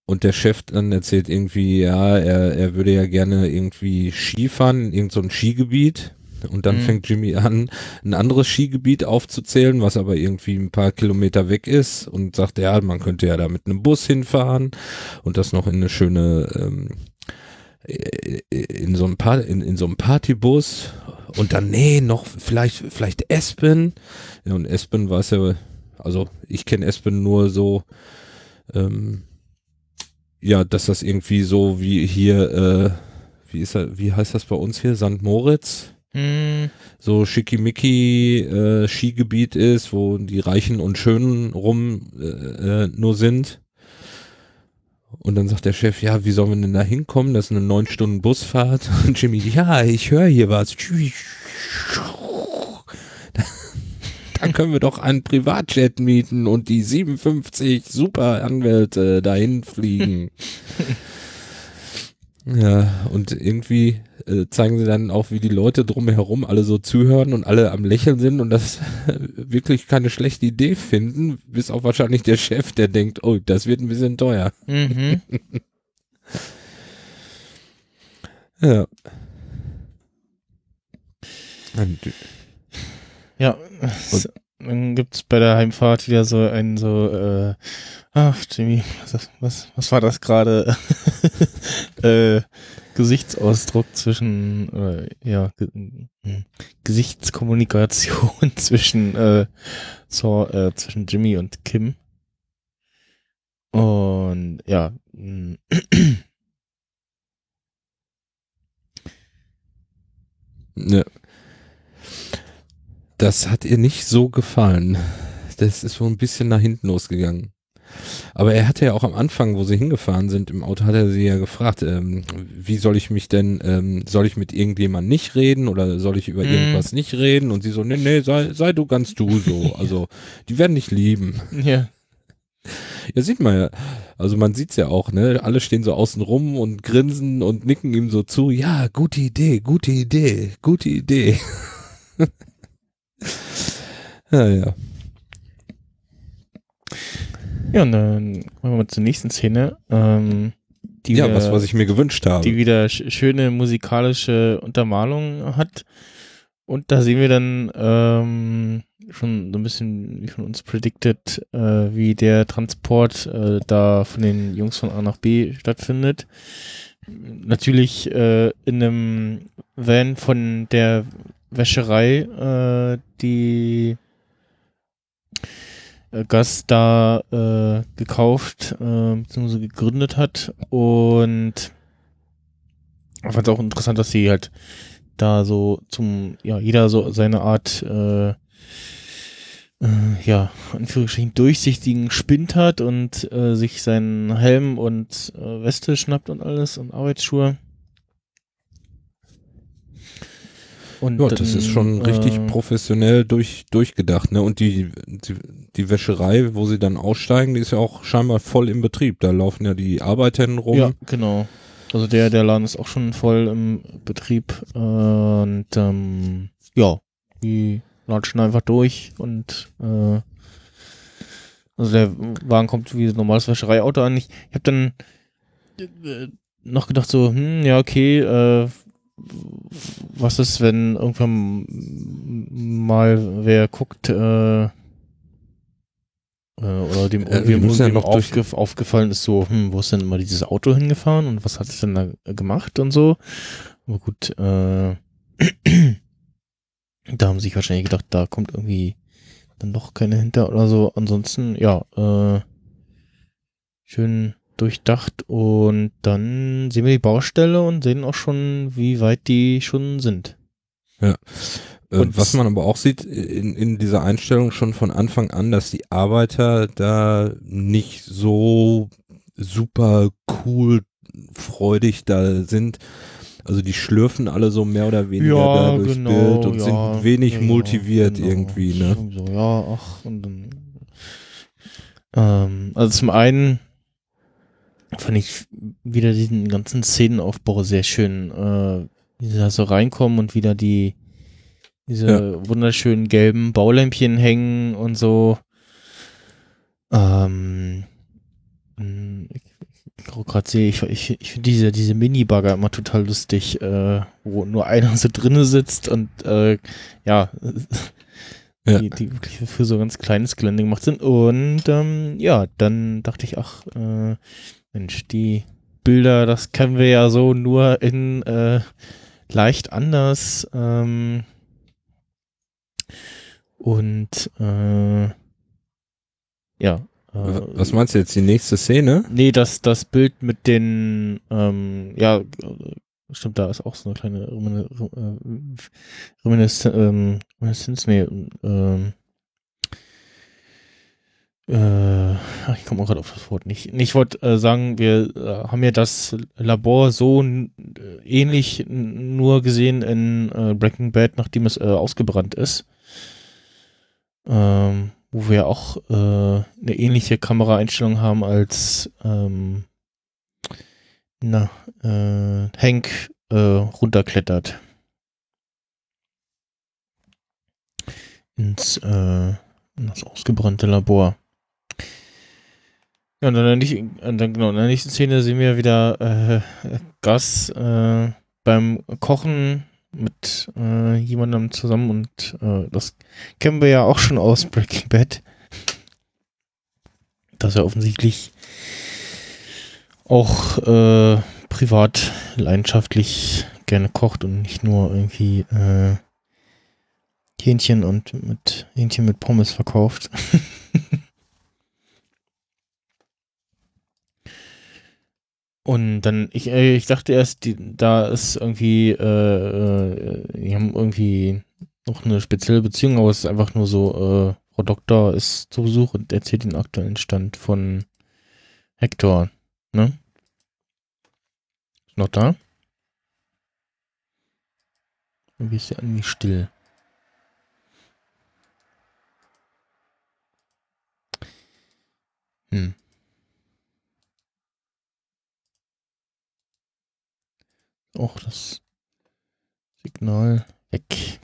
Und der Chef dann erzählt irgendwie, ja, er, er würde ja gerne irgendwie Skifahren in irgendein so ein Skigebiet. Und dann Mhm. fängt Jimmy an, ein anderes Skigebiet aufzuzählen, was aber irgendwie ein paar Kilometer weg ist und sagt, ja, man könnte ja da mit einem Bus hinfahren und das noch in eine schöne ähm, äh, in so einem, pa in, in so einem Partybus und dann, nee, noch vielleicht, vielleicht Espen. Ja, und Espen weiß ja, also ich kenne Espen nur so, ähm, ja, dass das irgendwie so wie hier, äh, wie ist er, wie heißt das bei uns hier, St. Moritz? Hm, so schickimicki äh, Skigebiet ist, wo die Reichen und Schönen rum äh, äh, nur sind. Und dann sagt der Chef, ja, wie sollen wir denn da hinkommen? Das ist eine neun Stunden Busfahrt. Und Jimmy, ja, ich höre hier was. Dann können wir doch einen Privatjet mieten und die 57 super Anwälte dahin fliegen. Ja, und irgendwie äh, zeigen sie dann auch, wie die Leute drumherum alle so zuhören und alle am Lächeln sind und das wirklich keine schlechte Idee finden, bis auch wahrscheinlich der Chef, der denkt, oh, das wird ein bisschen teuer. mhm. Ja. Und, Ja, es- dann gibt's bei der Heimfahrt wieder so einen so, äh, ach Jimmy, was, was, was war das gerade? äh, Gesichtsausdruck zwischen, äh, ja, ge hm, Gesichtskommunikation zwischen, äh, so, äh, zwischen Jimmy und Kim. Und ja, hm, ja. Das hat ihr nicht so gefallen. Das ist so ein bisschen nach hinten losgegangen. Aber er hatte ja auch am Anfang, wo sie hingefahren sind, im Auto hat er sie ja gefragt, ähm, wie soll ich mich denn, ähm, soll ich mit irgendjemand nicht reden oder soll ich über Mhm. irgendwas nicht reden? Und sie so, nee, nee, sei, sei du ganz du so. Also, die werden dich lieben. ja, Ja, sieht man ja. Also man sieht's ja auch, ne? Alle stehen so außen rum und grinsen und nicken ihm so zu. Ja, gute Idee, gute Idee, gute Idee. ja, ja. ja, und dann kommen wir mal zur nächsten Szene, ähm, die ja, wir- was, was ich mir gewünscht habe. die wieder sch schöne musikalische Untermalung hat. Und da sehen wir dann ähm, schon so ein bisschen wie von uns predicted, äh, wie der Transport äh, da von den Jungs von A nach B stattfindet. Natürlich äh, in einem Van von der Wäscherei, äh, die äh, Gas da äh, gekauft äh, bzw. gegründet hat und ich fand es auch interessant, dass sie halt da so zum, ja, jeder so seine Art, äh, äh, ja, Anführungsstrichen durchsichtigen Spind hat und äh, sich seinen Helm und äh, Weste schnappt und alles und Arbeitsschuhe. Und ja, das ist schon richtig äh, professionell durch, durchgedacht, ne? Und die, die, die Wäscherei, wo sie dann aussteigen, die ist ja auch scheinbar voll im Betrieb. Da laufen ja die Arbeiterinnen rum. Ja, genau. Also der, der Laden ist auch schon voll im Betrieb und ähm, ja, die latschen einfach durch und äh, also der Wagen kommt wie ein normales Wäschereiauto an. Ich, ich habe dann äh, noch gedacht so, hm, ja okay, äh, was ist, wenn irgendwann mal wer guckt, äh, äh, oder dem Äh, irgendwie ja aufgef aufgefallen ist, so, hm, wo ist denn immer dieses Auto hingefahren und was hat es denn da gemacht und so. Aber gut, äh, da haben sie sich wahrscheinlich gedacht, da kommt irgendwie dann doch keine hinter oder so. Ansonsten, ja, äh, schön durchdacht und dann sehen wir die Baustelle und sehen auch schon, wie weit die schon sind. Äh, Und- was man aber auch sieht in, in dieser Einstellung schon von Anfang an, dass die Arbeiter da nicht so super cool freudig da sind. Also die schlürfen alle so mehr oder weniger da durchs Bild und sind wenig genau, motiviert genau. irgendwie, ne? So, ja, ach, und dann. Ähm, also zum einen fand ich wieder diesen ganzen Szenenaufbau sehr schön. Äh, wie sie da so reinkommen und wieder die diese wunderschönen gelben Baulämpchen hängen und so. Ähm, ich ich gerade sehe, ich, ich, ich finde diese, diese Mini-Bagger immer total lustig, äh, wo nur einer so drinne sitzt und äh, ja, Ja. Die, die wirklich für so ganz kleines Gelände gemacht sind. Und ähm, ja, dann dachte ich, ach, äh, Mensch, die Bilder, das kennen wir ja so nur in äh, leicht anders. Ähm, und äh, ja. Äh, Was meinst du jetzt, die nächste Szene? Nee, das, das Bild mit den, ähm, ja, stimmt, da ist auch so eine kleine äh, Reminiszenz, ähm, Reminiszenz, nee, ähm, äh, ich komme auch gerade auf das Wort nicht. Ich wollte äh, sagen, wir äh, haben ja das Labor so äh, ähnlich nur gesehen in äh, Breaking Bad, nachdem es äh, ausgebrannt ist. Ähm, wo wir auch eine ähnliche Kameraeinstellung haben als ähm, na, Hank runterklettert. Ins in das ausgebrannte Labor. Ja, und dann, in der nächsten- und dann genau, in der nächsten Szene sehen wir wieder äh, Gas äh, beim Kochen mit äh, jemandem zusammen und äh, das kennen wir ja auch schon aus Breaking Bad. Dass er offensichtlich auch äh, privat leidenschaftlich gerne kocht und nicht nur irgendwie äh, Hähnchen und mit Hähnchen mit Pommes verkauft. Und dann, ich, äh, ich dachte erst, die, da ist irgendwie, äh, äh, die haben irgendwie noch eine spezielle Beziehung, aber es ist einfach nur so, äh, Frau Doktor ist zu Besuch und erzählt den aktuellen Stand von Hector, ne? Ist noch da? Irgendwie ist ja irgendwie still. Hm. Och, das Signal weg.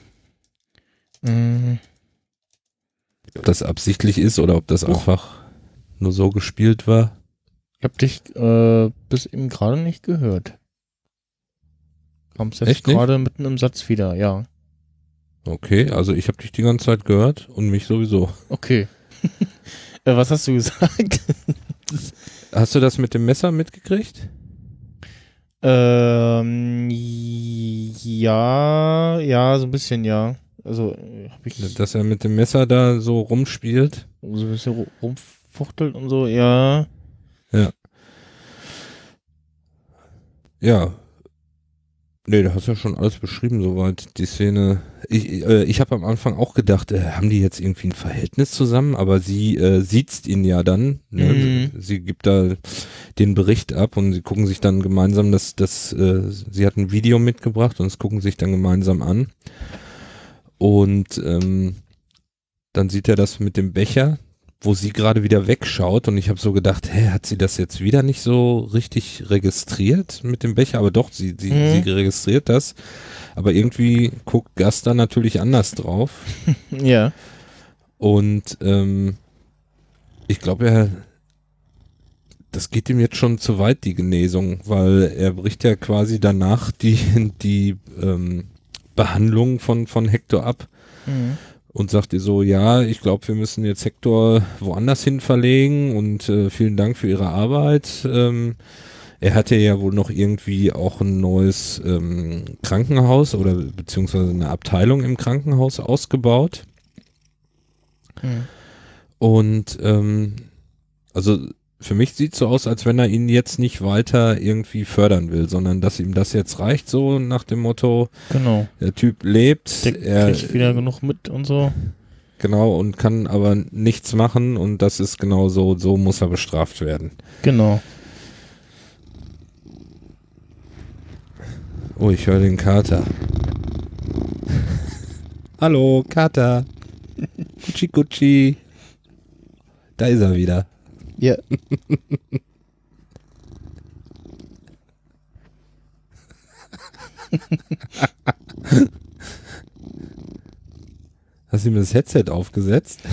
Hm. Ob das absichtlich ist oder ob das Uch. einfach nur so gespielt war. Ich hab dich äh, bis eben gerade nicht gehört. Kommst jetzt gerade mitten im Satz wieder, ja. Okay, also ich habe dich die ganze Zeit gehört und mich sowieso. Okay. äh, was hast du gesagt? Hast du das mit dem Messer mitgekriegt? Ähm, ja, ja, so ein bisschen, ja. Also, äh, hab ich Dass er mit dem Messer da so rumspielt? so ein bisschen ru- rumfuchtelt und so, ja. Ja. Nee, du hast ja schon alles beschrieben, soweit die Szene. Ich, äh, ich habe am Anfang auch gedacht, äh, haben die jetzt irgendwie ein Verhältnis zusammen, aber sie äh, sieht's ihn ja dann. Ne? Mhm. Sie, gibt da den Bericht ab und sie gucken sich dann gemeinsam das, das, äh, sie hat ein Video mitgebracht und das gucken sich dann gemeinsam an. Und ähm, dann sieht er das mit dem Becher, wo sie gerade wieder wegschaut und ich habe so gedacht, hä, hat sie das jetzt wieder nicht so richtig registriert mit dem Becher? Aber doch, sie, sie, Mhm. sie registriert das. Aber irgendwie guckt Gast da natürlich anders drauf. Ja. Und ähm, ich glaube, er das geht ihm jetzt schon zu weit, die Genesung, weil er bricht ja quasi danach die, die ähm, Behandlung von, von Hector ab Mhm. Und sagt ihr so, ja, ich glaube, wir müssen jetzt Hector woanders hin verlegen und äh, vielen Dank für Ihre Arbeit. Ähm, er hatte ja wohl noch irgendwie auch ein neues ähm, Krankenhaus oder beziehungsweise eine Abteilung im Krankenhaus ausgebaut. Mhm. Und ähm, also für mich sieht so aus, als wenn er ihn jetzt nicht weiter irgendwie fördern will, sondern dass ihm das jetzt reicht, so nach dem Motto, Genau. der Typ lebt, Der er kriegt wieder genug mit und so. genau und kann aber nichts machen und das ist genau so, so muss er bestraft werden. Genau. Oh, ich höre den Kater. Hallo, Kater. Gucci Gucci. Da ist er wieder. Ja. Hast du ihm das Headset aufgesetzt?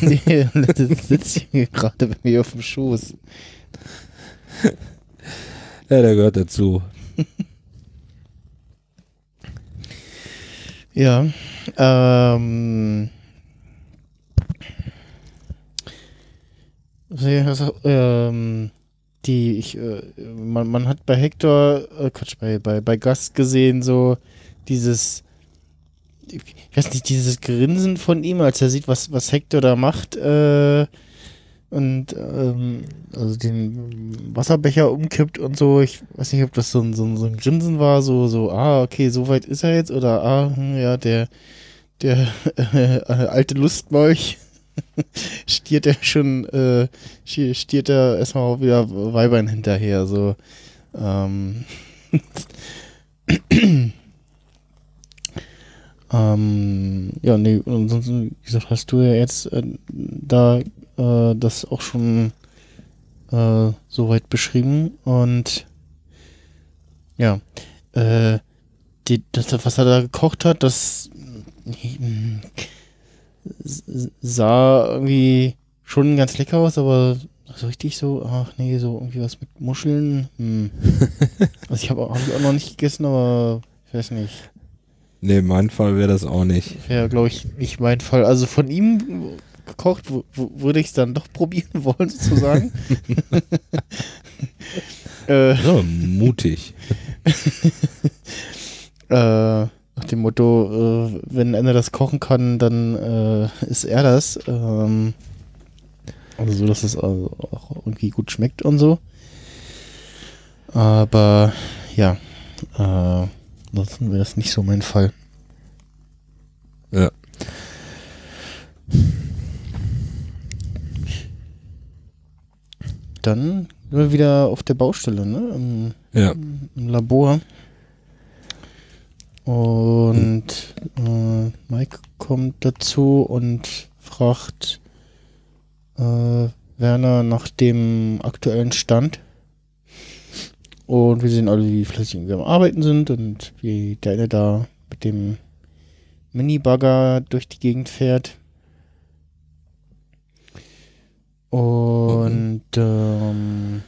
Nee, das sitzt hier gerade bei mir auf dem Schoß. Ja, der gehört dazu. Ja. Ähm. Was- Ähm, die ich, äh, man, man hat bei Hector, äh, Quatsch, bei, bei, bei Gast gesehen, so dieses, ich weiß nicht, dieses Grinsen von ihm, als er sieht, was, was Hector da macht, äh, und ähm, also den Wasserbecher umkippt und so. Ich weiß nicht, ob das so ein, so ein, so ein Grinsen war, so, so, ah, okay, so weit ist er jetzt, oder ah, hm, ja, der, der äh, alte Lustmolch stiert er schon, äh, stiert er erstmal auch wieder Weibern hinterher, so. Ähm, ähm, ja, nee, ansonsten, wie gesagt, hast du ja jetzt äh, da äh, das auch schon äh, soweit beschrieben und ja, äh, die, das, was er da gekocht hat, das hm, sah irgendwie schon ganz lecker aus, aber so richtig so, ach nee, so irgendwie was mit Muscheln. Hm. also ich habe hab ich auch noch nicht gegessen, aber ich weiß nicht. Nee, mein Fall wäre das auch nicht. Wäre, glaube ich, nicht mein Fall. Also von ihm gekocht, würde ich es dann doch probieren wollen, sozusagen. äh, so, mutig. äh, nach dem Motto, äh, wenn einer das kochen kann, dann äh, ist er das. Ähm, also so, dass es also auch irgendwie gut schmeckt und so. Aber ja, äh, ansonsten wäre das nicht so mein Fall. Ja. Dann sind wir wieder auf der Baustelle, ne? Im, ja. im Labor. Und äh, Mike kommt dazu und fragt äh, Werner nach dem aktuellen Stand. Und wir sehen alle, wie fleißig wir am Arbeiten sind und wie der eine da mit dem Mini-Bagger durch die Gegend fährt. Und mhm. ähm,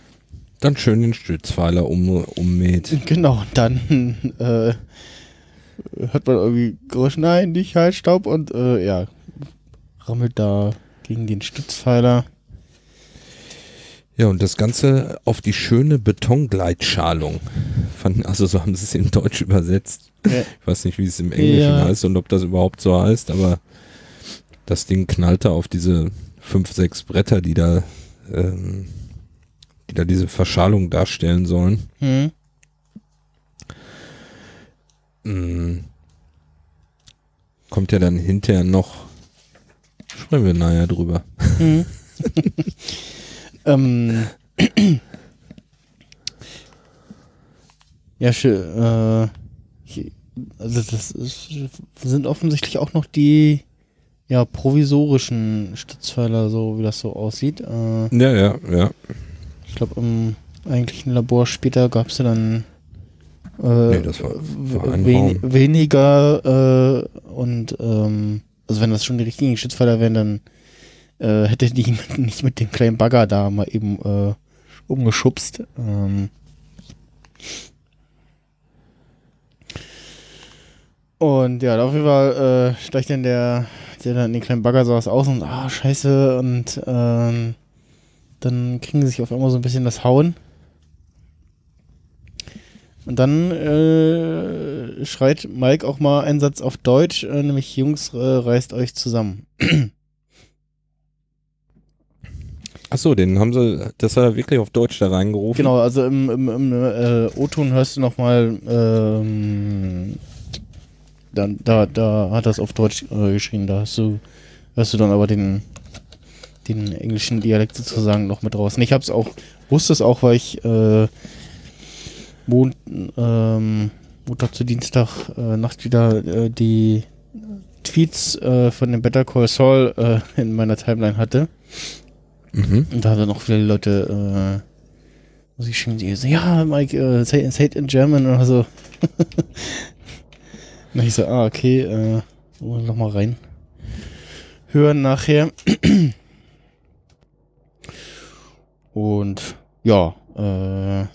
dann schön den Stützpfeiler um, ummäht. Genau, dann äh, hört man irgendwie Geräusch, nein, nicht Heizstaub und äh, ja, rammelt da gegen den Stützpfeiler. Ja, und das Ganze auf die schöne Betongleitschalung. Also so haben sie es in Deutsch übersetzt. Ja. Ich weiß nicht, wie es im Englischen ja. heißt und ob das überhaupt so heißt, aber das Ding knallte auf diese fünf, sechs Bretter, die da, ähm, die da diese Verschalung darstellen sollen. Hm. Mhm. Kommt ja dann hinterher noch, sprechen wir nachher drüber. Mhm. ähm. Ja, schön. Äh, also das ist, sind offensichtlich auch noch die ja, provisorischen Stützpfeiler, so wie das so aussieht. Äh, ja, ja, ja. Ich glaube, im eigentlichen Labor später gab es ja dann äh, nee, das war, war wen weniger äh, und ähm, also wenn das schon die richtigen Schützpfeiler wären, dann äh, hätte die nicht mit dem kleinen Bagger da mal eben äh, umgeschubst. Ähm. Und ja, auf jeden Fall äh, steigt dann der, der dann in den kleinen Bagger saß aus und ah, scheiße und ähm, dann kriegen sie sich auf einmal so ein bisschen das Hauen. Und dann äh, schreit Mike auch mal einen Satz auf Deutsch, äh, nämlich Jungs, äh, reißt euch zusammen. Achso, den haben sie, das hat er wirklich auf Deutsch da reingerufen. Genau, also im, im, im äh, O-Ton hörst du nochmal, ähm, dann, da, da hat er es auf Deutsch äh, geschrieben, da hast du, hörst du dann aber den, den englischen Dialekt sozusagen noch mit draußen. Ich hab's auch, wusste es auch, weil ich äh, Mon ähm, Montag zu Dienstag äh, Nacht wieder äh, die Tweets äh, von dem Better Call Saul äh, in meiner Timeline hatte. Mhm. Und da haben dann auch viele Leute äh, muss ich schon die so, ja, Mike, äh, say, say it in German oder so. Und ich so, ah, okay, äh, noch mal rein hören nachher. Und ja, äh,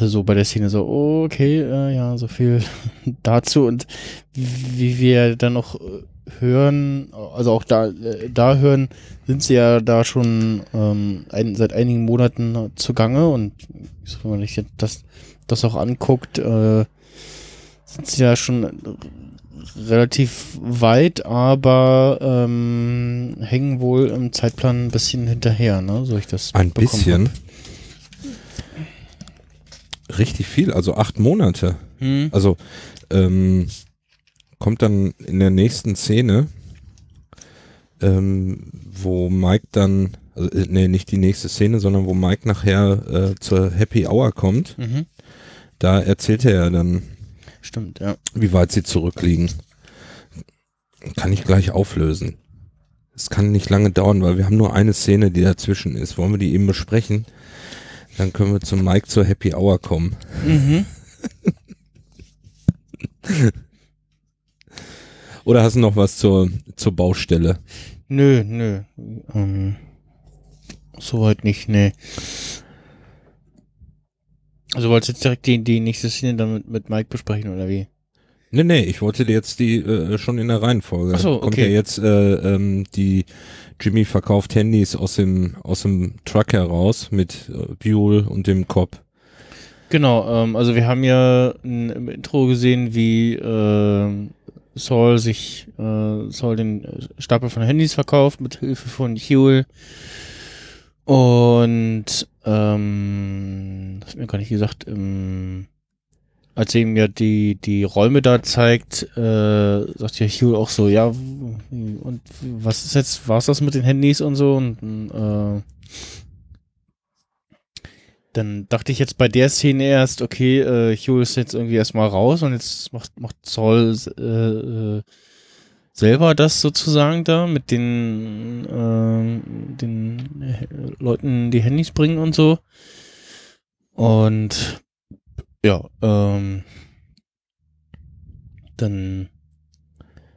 so bei der Szene so, okay, äh, ja, so viel dazu und wie wir dann noch hören, also auch da, äh, da hören, sind sie ja da schon ähm, ein, seit einigen Monaten zugange und wenn man sich das, das auch anguckt, äh, sind sie ja schon relativ weit, aber ähm, hängen wohl im Zeitplan ein bisschen hinterher, ne? So ich das Ein bisschen. hab. Richtig viel, also acht Monate. Hm. Also ähm, kommt dann in der nächsten Szene, ähm, wo Mike dann, also, äh, nee, nicht die nächste Szene, sondern wo Mike nachher äh, zur Happy Hour kommt. Mhm. Da erzählt er ja dann, Stimmt, ja. wie weit sie zurückliegen. Kann ich gleich auflösen. Es kann nicht lange dauern, weil wir haben nur eine Szene, die dazwischen ist. Wollen wir die eben besprechen? Dann können wir zum Mike zur Happy Hour kommen. Mhm. Oder hast du noch was zur, zur Baustelle? Nö, nö. Ähm, soweit nicht, nee. Also wolltest du jetzt direkt die, die nächste Szene dann mit, mit Mike besprechen, oder wie? Nee, nee, ich wollte jetzt die äh, schon in der Reihenfolge. Ach so, Kommt okay. ja jetzt äh, ähm, die Jimmy verkauft Handys aus dem aus dem Truck heraus mit äh, Buell und dem Cop. Genau, ähm, also wir haben ja n- im Intro gesehen, wie ähm, Saul sich, äh, Saul den äh, Stapel von Handys verkauft mit Hilfe von Huel. Und ähm, das hat mir gar nicht gesagt, ähm, als er ihm ja die, die Räume da zeigt, äh, sagt ja Huel auch so, ja, und was ist jetzt, war's das mit den Handys und so? Und äh, dann dachte ich jetzt bei der Szene erst, okay, äh, Hugh ist jetzt irgendwie erstmal raus und jetzt macht, macht Saul äh, selber das sozusagen da mit den, äh, den Leuten, die Handys bringen und so. Und ja, ähm, dann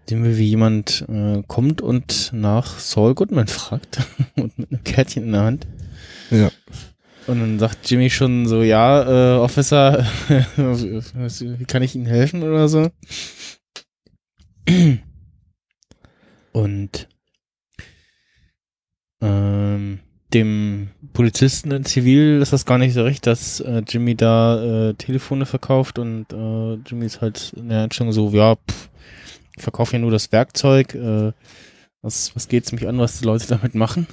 sehen wir, wie jemand äh, kommt und nach Saul Goodman fragt und mit einem Kärtchen in der Hand. Ja. Und dann sagt Jimmy schon so, ja, äh, Officer, wie kann ich Ihnen helfen oder so? Und ähm, dem Polizisten in Zivil ist das gar nicht so recht, dass äh, Jimmy da äh, Telefone verkauft und äh, Jimmy ist halt in der Einstellung so, ja, pff, ich verkaufe ja nur das Werkzeug, äh, was, was geht's mich an, was die Leute damit machen?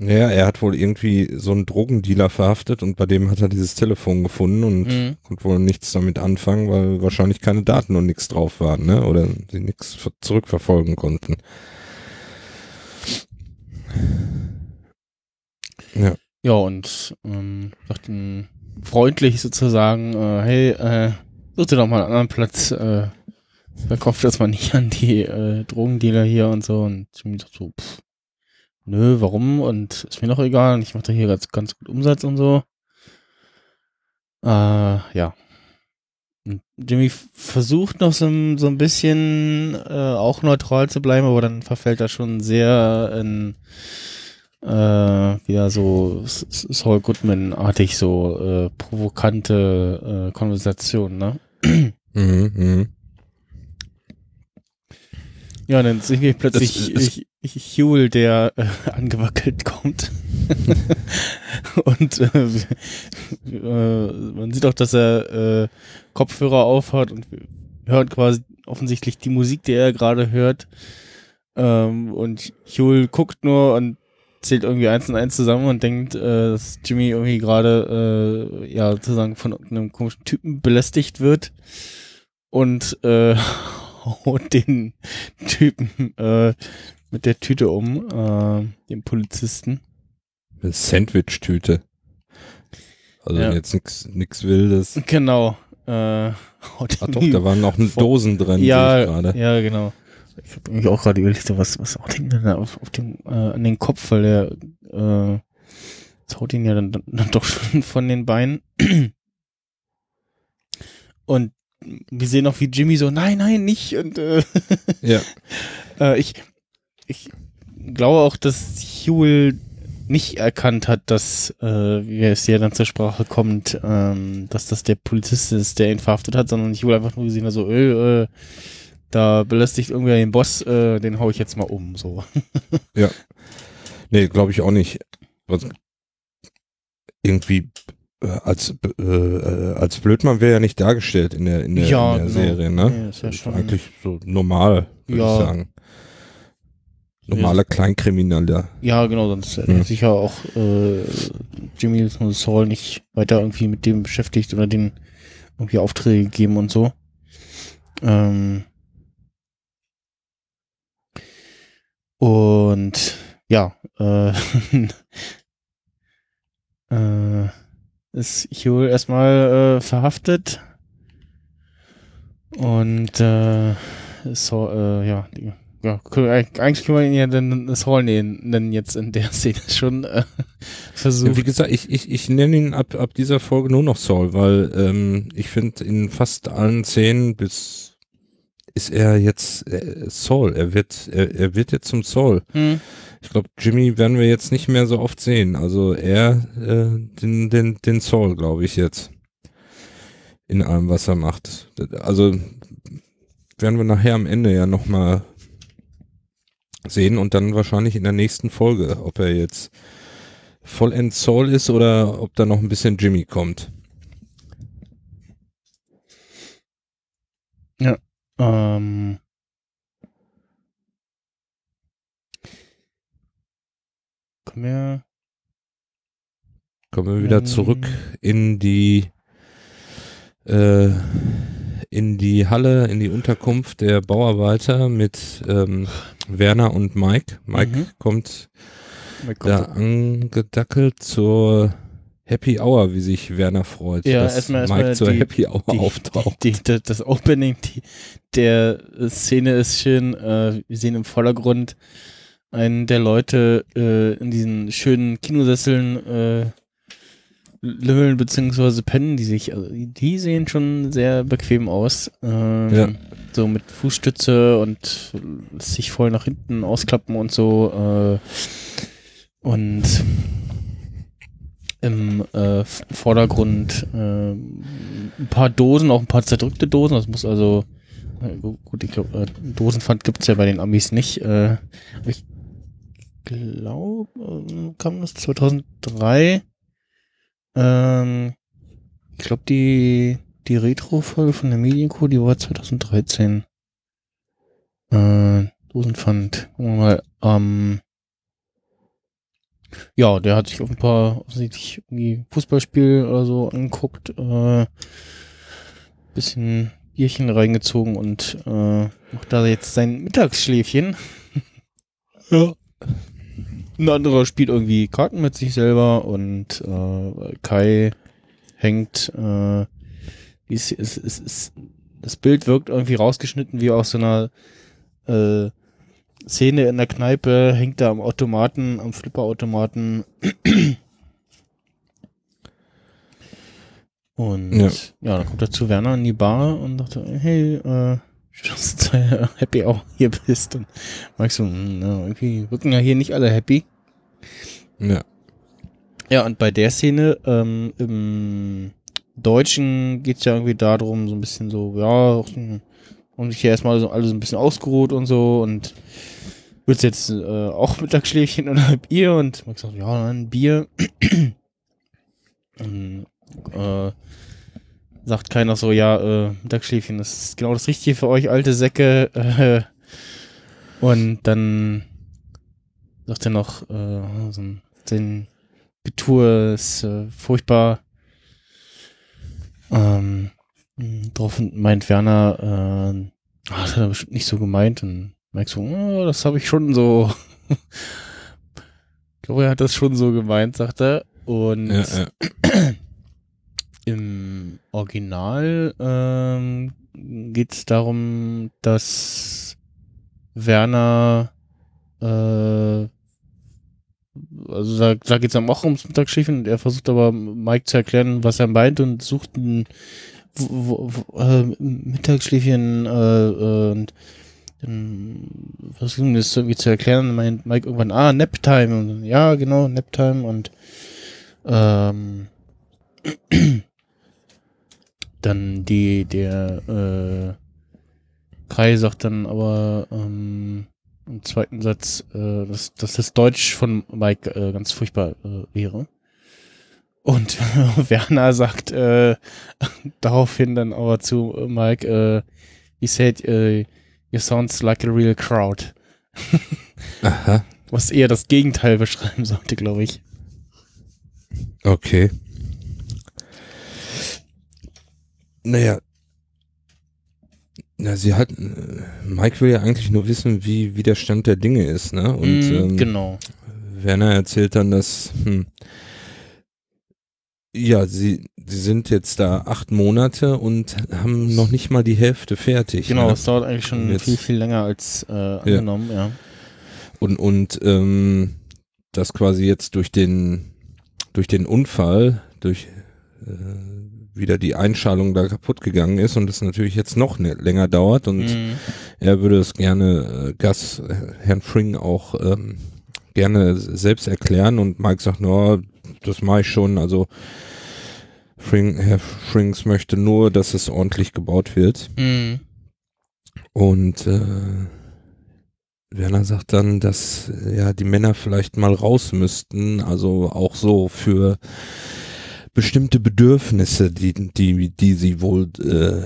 Ja, er hat wohl irgendwie so einen Drogendealer verhaftet und bei dem hat er dieses Telefon gefunden und Mhm. konnte wohl nichts damit anfangen, weil wahrscheinlich keine Daten und nichts drauf waren, ne? Oder sie nichts ver- zurückverfolgen konnten. Ja. Ja, und ähm, sagt ihm freundlich sozusagen, äh, hey, äh, such dir doch mal einen anderen Platz, äh, verkauf das mal nicht an die äh, Drogendealer hier und so. Und Jimmy sagt so, pff, nö, warum? Und ist mir doch egal, und ich mache da hier ganz, ganz gut Umsatz und so. Äh, ja. Jimmy versucht noch so, ein- so ein bisschen äh, auch neutral zu bleiben, aber dann verfällt er schon sehr in äh, wieder so Saul Goodman-artig so äh, provokante äh, Konversation, ne? Mhm, mhm. Ja, und dann sehen wir plötzlich Das ich, ich, Huel, der äh, angewackelt kommt. und äh, äh, man sieht auch, dass er äh, Kopfhörer aufhat und hören quasi offensichtlich die Musik, die er gerade hört. Ähm, und Huel guckt nur und zählt irgendwie eins und eins zusammen und denkt, äh, dass Jimmy irgendwie gerade äh, ja sozusagen von einem komischen Typen belästigt wird und äh, haut den Typen äh, mit der Tüte um, äh, den Polizisten. Eine Sandwich-Tüte. Also Ja. jetzt nix, nix Wildes. Genau. Äh, haut Ach doch, da waren noch Dosen drin, sehe ich ja, gerade. ja, genau. Ich habe mich auch gerade überlegt, so, was, was haut ihn denn da auf, auf dem, äh, an den Kopf, weil der, äh, das haut ihn ja dann, dann doch schon von den Beinen. Und wir sehen auch, wie Jimmy so, nein, nein, nicht. Und äh, Ja. äh, ich, ich glaube auch, dass Huel nicht erkannt hat, dass, äh, wie es ja dann zur Sprache kommt, ähm, dass das der Polizist ist, der ihn verhaftet hat, sondern Huel einfach nur gesehen hat, so, äh, äh, da belästigt irgendwer den Boss, äh, den hau ich jetzt mal um, so. Nee, glaube ich auch nicht. Was, irgendwie äh, als äh, äh, als Blödmann wäre ja nicht dargestellt in der in der, Ja, in der genau. Serie, ne? Nee, ist ja schon- eigentlich so normal, würde Ja. ich sagen. Normaler Kleinkrimineller. Ja, genau, sonst hätte Hm. sich ja auch äh, Jimmy und Saul nicht weiter irgendwie mit dem beschäftigt oder den irgendwie Aufträge gegeben und so. Ähm und ja, äh, äh, ist Huel erstmal äh, verhaftet und äh, so, äh, ja, ja, eigentlich- können wir ihn ja dann Saul nennen, nennen jetzt in der Szene schon äh, versucht. wie gesagt, ich, ich, ich nenne ihn ab, ab dieser Folge nur noch Saul, weil ähm, ich finde, in fast allen Szenen bis ist er jetzt äh, Saul. Er wird, er, er wird jetzt zum Saul. Hm. Ich glaube, Jimmy werden wir jetzt nicht mehr so oft sehen. Also er, äh, den, den, den Saul, glaube ich jetzt. In allem, was er macht. Also werden wir nachher am Ende ja nochmal sehen und dann wahrscheinlich in der nächsten Folge, ob er jetzt vollends Saul ist oder ob da noch ein bisschen Jimmy kommt. Ähm, kommen wir. Kommen wir wieder Ähm. zurück in die äh, in die Halle, in die Unterkunft der Bauarbeiter mit ähm, Werner und Mike. Mike Mhm. kommt da angedackelt zur Happy Hour, wie sich Werner freut, Ja, dass erstmal- Mike erstmal zur die- Happy Hour die, auftaucht. die, das Opening die, der Szene ist schön. Äh, wir sehen im Vordergrund einen der Leute äh, in diesen schönen Kinosesseln äh, lümmeln bzw. pennen, die sich, also die sehen schon sehr bequem aus. Ähm, Ja. So mit Fußstütze und sich voll nach hinten ausklappen und so. Äh, und im äh, Vordergrund äh, ein paar Dosen, auch ein paar zerdrückte Dosen. Das muss also, äh, gu- gut, ich glaube, äh, Dosenpfand gibt's ja bei den Amis nicht. Äh, ich glaube, ähm, kam das 2003. Ähm, ich glaube, die, die Retro-Folge von der Medienco, die war 2013. Äh, Dosenpfand. Gucken wir mal. Ähm, ja, der hat sich auf ein paar offensichtlich irgendwie Fußballspiel oder so angeguckt, äh, bisschen Bierchen reingezogen und äh, macht da jetzt sein Mittagsschläfchen. ja. Ein anderer spielt irgendwie Karten mit sich selber und äh, Kai hängt, äh, ist, ist, ist, ist, das Bild wirkt irgendwie rausgeschnitten wie aus so einer äh, Szene in der Kneipe, hängt da am Automaten, am Flipperautomaten. Und Ja. ja. dann kommt er zu Werner in die Bar und dachte, hey, äh, schön, dass du zur Happy auch hier bist. Und magst du, hm, ja, irgendwie wirken ja hier nicht alle happy. Ja. Ja, und bei der Szene, ähm, im Deutschen geht's ja irgendwie darum, so ein bisschen so, ja, haben sich ja erstmal so alle so ein bisschen ausgeruht und so und willst jetzt äh, auch Mittagsschläfchen oder ein Bier? Und Max sagt, ja, ein Bier. und, äh, sagt keiner so, ja, äh, Mittagsschläfchen, das ist genau das Richtige für euch, alte Säcke. Äh, und dann sagt er noch, äh, so ein, den Getue ist äh, furchtbar. Ähm, drauf meint Werner, äh, ah, das hat er bestimmt nicht so gemeint. Und merkst du, oh, das habe ich schon so. ich glaube, er hat das schon so gemeint, sagt er. Und Ja, ja. im Original ähm, geht es darum, dass Werner äh, also da, da geht es am auch ums Mittagsschläfchen und er versucht aber Mike zu erklären, was er meint und sucht ein wo, wo, äh, Mittagsschläfchen äh, und dann wir das irgendwie zu erklären? Meint Mike irgendwann, ah, Naptime. Und ja, genau, Naptime. Und ähm, dann die, der äh, Kai sagt dann aber ähm, im zweiten Satz, äh, dass, dass das Deutsch von Mike äh, ganz furchtbar äh, wäre. Und Werner sagt äh, daraufhin dann aber zu Mike, äh, he said, äh, you sounds like a real crowd. Aha, Was eher das Gegenteil beschreiben sollte, glaube ich. okay. Naja. Na, sie hat, äh, Mike will ja eigentlich nur wissen, wie, wie der Stand der Dinge ist, ne? Und Mm, ähm, genau. Werner erzählt dann, dass, hm, ja, sie, sie sind jetzt da acht Monate und haben noch nicht mal die Hälfte fertig. Genau, ne? es dauert eigentlich schon jetzt- viel, viel länger als äh, angenommen, ja. Und, und ähm, das quasi jetzt durch den, durch den Unfall, durch äh, wieder die Einschalung da kaputt gegangen ist und es natürlich jetzt noch ne, länger dauert und Mhm. er würde es gerne äh, Gas, äh, Herrn Fring auch ähm, gerne selbst erklären und Mike sagt, no, das mache ich schon, also Fring, Herr Frings möchte nur, dass es ordentlich gebaut wird. Mhm. Und äh, Werner sagt dann, dass ja die Männer vielleicht mal raus müssten, also auch so für bestimmte Bedürfnisse, die die die sie wohl, äh,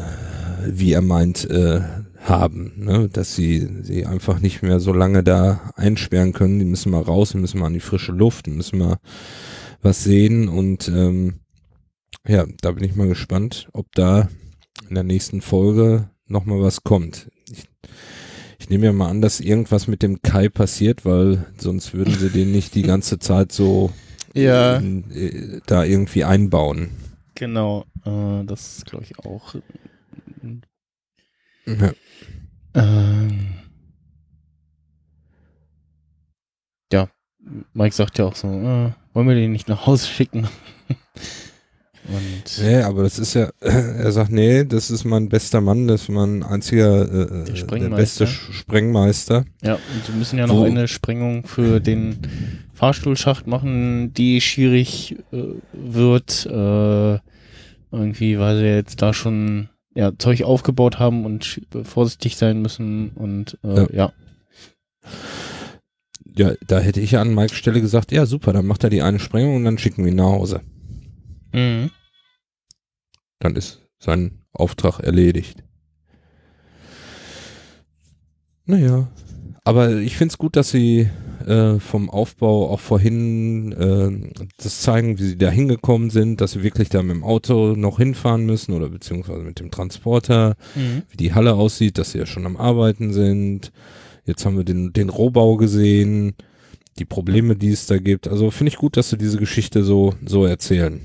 wie er meint, äh, haben, ne? dass sie sie einfach nicht mehr so lange da einsperren können. Die müssen mal raus, die müssen mal an die frische Luft, die müssen mal was sehen und ähm, ja, da bin ich mal gespannt, ob da in der nächsten Folge noch mal was kommt. Ich, ich nehme ja mal an, dass irgendwas mit dem Kai passiert, weil sonst würden sie den nicht die ganze Zeit so Ja, in, äh, da irgendwie einbauen. genau. Äh, das glaube ich auch. Ja. Ähm, ja, Mike sagt ja auch so, äh, wollen wir den nicht nach Hause schicken? Und Nee, aber das ist ja, er sagt, nee, das ist mein bester Mann, das ist mein einziger, äh, Der der, beste Sprengmeister. ja, und sie müssen ja noch Wo- eine Sprengung für den Fahrstuhlschacht machen, die schwierig äh, wird, äh, irgendwie, weil sie jetzt da schon ja, Zeug aufgebaut haben und vorsichtig sein müssen und äh, Ja. ja. Ja, da hätte ich ja an Mikes Stelle gesagt, ja super, dann macht er die eine Sprengung und dann schicken wir ihn nach Hause. Mhm. Dann ist sein Auftrag erledigt. Naja, aber ich finde es gut, dass sie äh, vom Aufbau auch vorhin äh, das zeigen, wie sie da hingekommen sind, dass sie wirklich da mit dem Auto noch hinfahren müssen oder beziehungsweise mit dem Transporter, Mhm. wie die Halle aussieht, dass sie ja schon am Arbeiten sind. Jetzt haben wir den, den Rohbau gesehen, die Probleme, die es da gibt. Also finde ich gut, dass sie diese Geschichte so, so erzählen.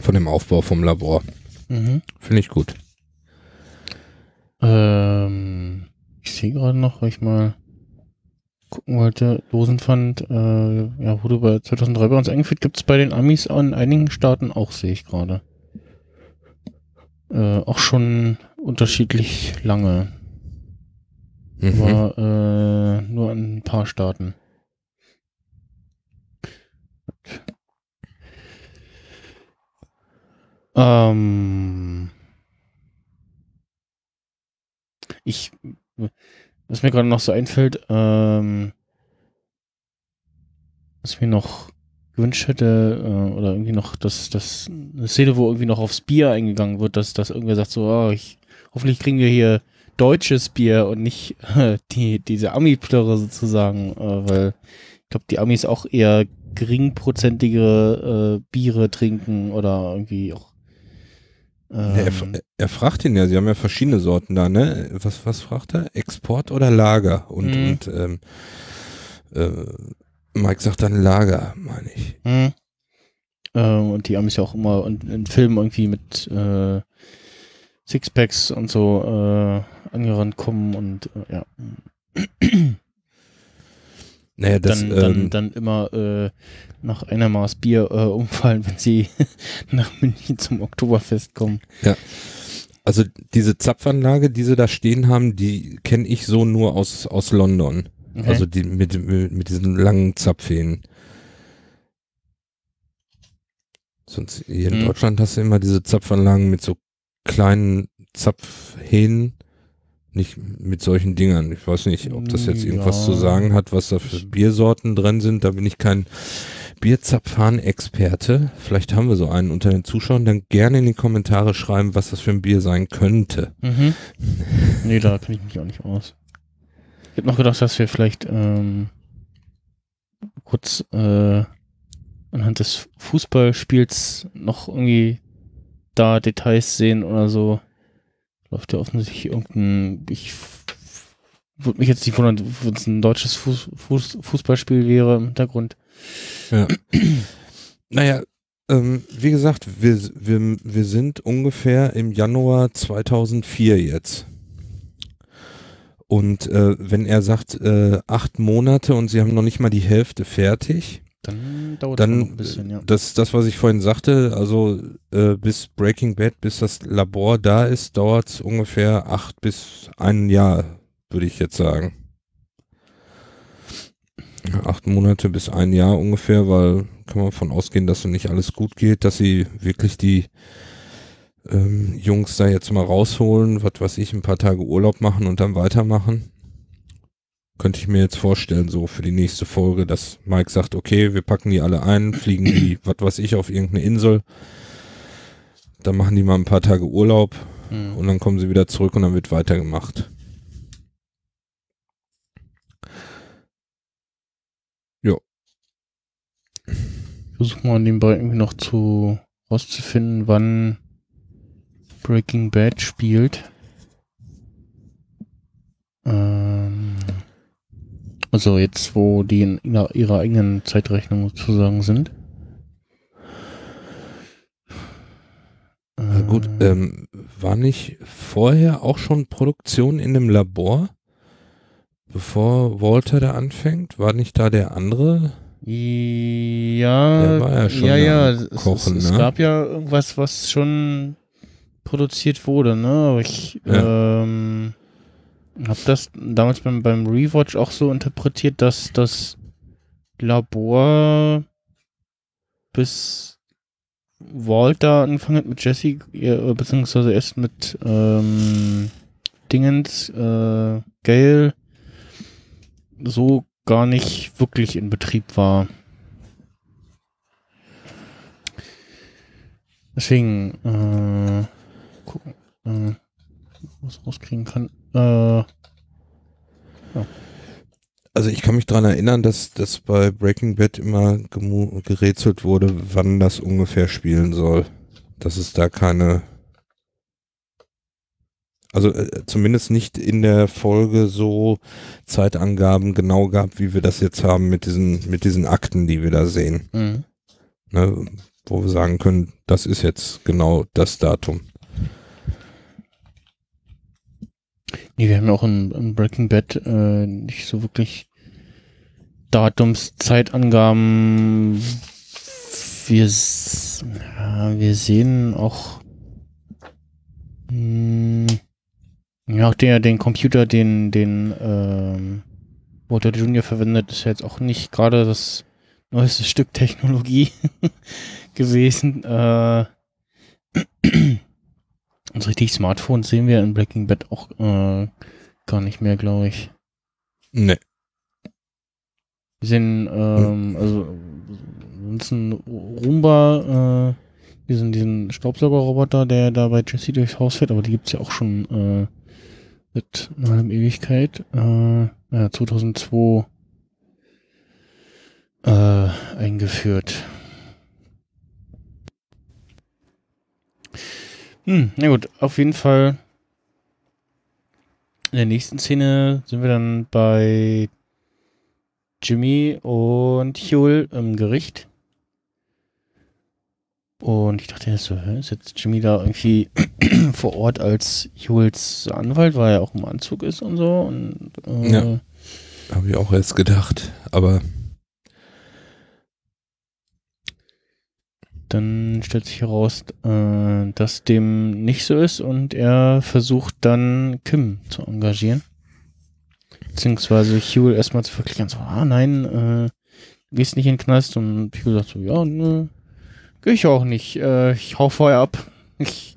Von dem Aufbau vom Labor. Mhm. Finde ich gut. Ähm, ich sehe gerade noch, ich mal gucken wollte, Dosenpfand, äh, ja, wurde bei 2003 bei uns eingeführt, gibt es bei den Amis in einigen Staaten auch, sehe ich gerade. Äh, auch schon unterschiedlich lange, Mhm. aber äh, nur in ein paar Staaten. Ähm, ich, was mir gerade noch so einfällt, ähm, was mir noch gewünscht hätte, äh, oder irgendwie noch, dass das eine Szene, wo irgendwie noch aufs Bier eingegangen wird, dass, dass irgendwer sagt so, oh, ich, hoffentlich kriegen wir hier deutsches Bier und nicht äh, die, diese Ami-Plörre sozusagen, äh, weil ich glaube, die Amis auch eher geringprozentigere äh, Biere trinken oder irgendwie auch er, ähm, er fragt ihn ja, sie haben ja verschiedene Sorten da, ne? Was, was fragt er? Export oder Lager? Und, Mhm. und ähm, äh, Mike sagt dann Lager, meine ich. Mhm. Ähm, und die Amis ja auch immer in, in Filmen irgendwie mit äh, Sixpacks und so äh, angerannt kommen und äh, ja. Naja, das, dann, dann, ähm, dann immer äh, nach einer Maß Bier äh, umfallen, wenn sie nach München zum Oktoberfest kommen. also diese Zapfanlage, die sie da stehen haben, die kenne ich so nur aus, aus London. Okay. Also die mit, mit, mit diesen langen Zapfhähnen. Sonst hier in Mhm. Deutschland hast du immer diese Zapfanlagen mit so kleinen Zapfhähnen, Nicht mit solchen Dingern. Ich weiß nicht, ob das jetzt irgendwas Ja. zu sagen hat, was da für Biersorten drin sind. Da bin ich kein Bierzapfan-Experte. Vielleicht haben wir so einen unter den Zuschauern. Dann gerne in die Kommentare schreiben, was das für ein Bier sein könnte. Mhm. nee, da kenne ich mich auch nicht aus. Ich habe noch gedacht, dass wir vielleicht ähm, kurz äh, anhand des Fußballspiels noch irgendwie da Details sehen oder so. Läuft ja offensichtlich irgendein. Ich würde mich jetzt nicht wundern, wenn es ein deutsches Fuß, Fuß, Fußballspiel wäre im Hintergrund. Naja, ähm, wie gesagt, wir, wir, wir sind ungefähr im Januar 2004 jetzt. Und äh, wenn er sagt, äh, acht Monate und sie haben noch nicht mal die Hälfte fertig, Dann dauert es noch dann ein bisschen, ja. das, das, was ich vorhin sagte, also äh, bis Breaking Bad, bis das Labor da ist, dauert es ungefähr acht bis ein Jahr, würde ich jetzt sagen. Ja, Acht Monate bis ein Jahr ungefähr, weil kann man davon ausgehen, dass so nicht alles gut geht, dass sie wirklich die ähm, Jungs da jetzt mal rausholen, was weiß ich, ein paar Tage Urlaub machen und dann weitermachen. Könnte ich mir jetzt vorstellen, so für die nächste Folge, dass Mike sagt, okay, wir packen die alle ein, fliegen die, was weiß ich, auf irgendeine Insel. Dann machen die mal ein paar Tage Urlaub Mhm. und dann kommen sie wieder zurück und dann wird weitergemacht. Ich versuche mal nebenbei irgendwie noch zu rauszufinden, wann Breaking Bad spielt. Ähm, also jetzt, wo die in ihrer, ihrer eigenen Zeitrechnung sozusagen sind. Na gut, Äh, ähm, war nicht vorher auch schon Produktion in dem Labor? Bevor Walter da anfängt? War nicht da der andere? Ja, ja ja, ja, es, Kochen, es, es ne? gab ja irgendwas, was schon produziert wurde, ne? Aber ich ähm, habe das damals beim, beim Rewatch auch so interpretiert, dass das Labor bis Walter angefangen hat mit Jesse, äh, beziehungsweise erst mit ähm, Dingens, äh, Gale, so gar nicht wirklich in Betrieb war. Deswegen, äh, gucken, äh, was rauskriegen kann. Äh, Also ich kann mich dran erinnern, dass das bei Breaking Bad immer gerätselt wurde, wann das ungefähr spielen soll. Dass es da keine, also äh, zumindest nicht in der Folge so Zeitangaben genau gab, wie wir das jetzt haben mit diesen, mit diesen Akten, die wir da sehen. mh. Ne? Wo wir sagen können, das ist jetzt genau das Datum. Nee, wir haben ja auch in, in Breaking Bad äh, nicht so wirklich Datums, Zeitangaben. Wir, ja, wir sehen auch, mh, ja, auch der, den Computer, den, den ähm, Walter Jr. verwendet, ist ja jetzt auch nicht gerade das neueste Stück Technologie gewesen. Äh, und richtig Smartphones sehen wir in Breaking Bad auch äh, gar nicht mehr, glaube ich. Ne. Wir sehen, ähm, also ein Roomba, äh, diesen, diesen Staubsaugerroboter, der da bei Jesse durchs Haus fährt, aber die gibt's ja auch schon seit einer halben Ewigkeit. Äh, ja, 2002 äh, eingeführt. Hm, na gut, auf jeden Fall. In der nächsten Szene sind wir dann bei Jimmy und Huel im Gericht. Und ich dachte so, ist jetzt Jimmy da irgendwie vor Ort als Huels Anwalt, weil er auch im Anzug ist und so. Und, äh, Ja. Habe ich auch erst gedacht. Aber Dann stellt sich heraus, äh, dass dem nicht so ist und er versucht dann Kim zu engagieren. Beziehungsweise Huel erstmal zu verklicken, so, ah nein, äh, gehst nicht in den Knast und Huel sagt so, ja, nö, geh ich auch nicht, äh, ich hau vorher ab. Ich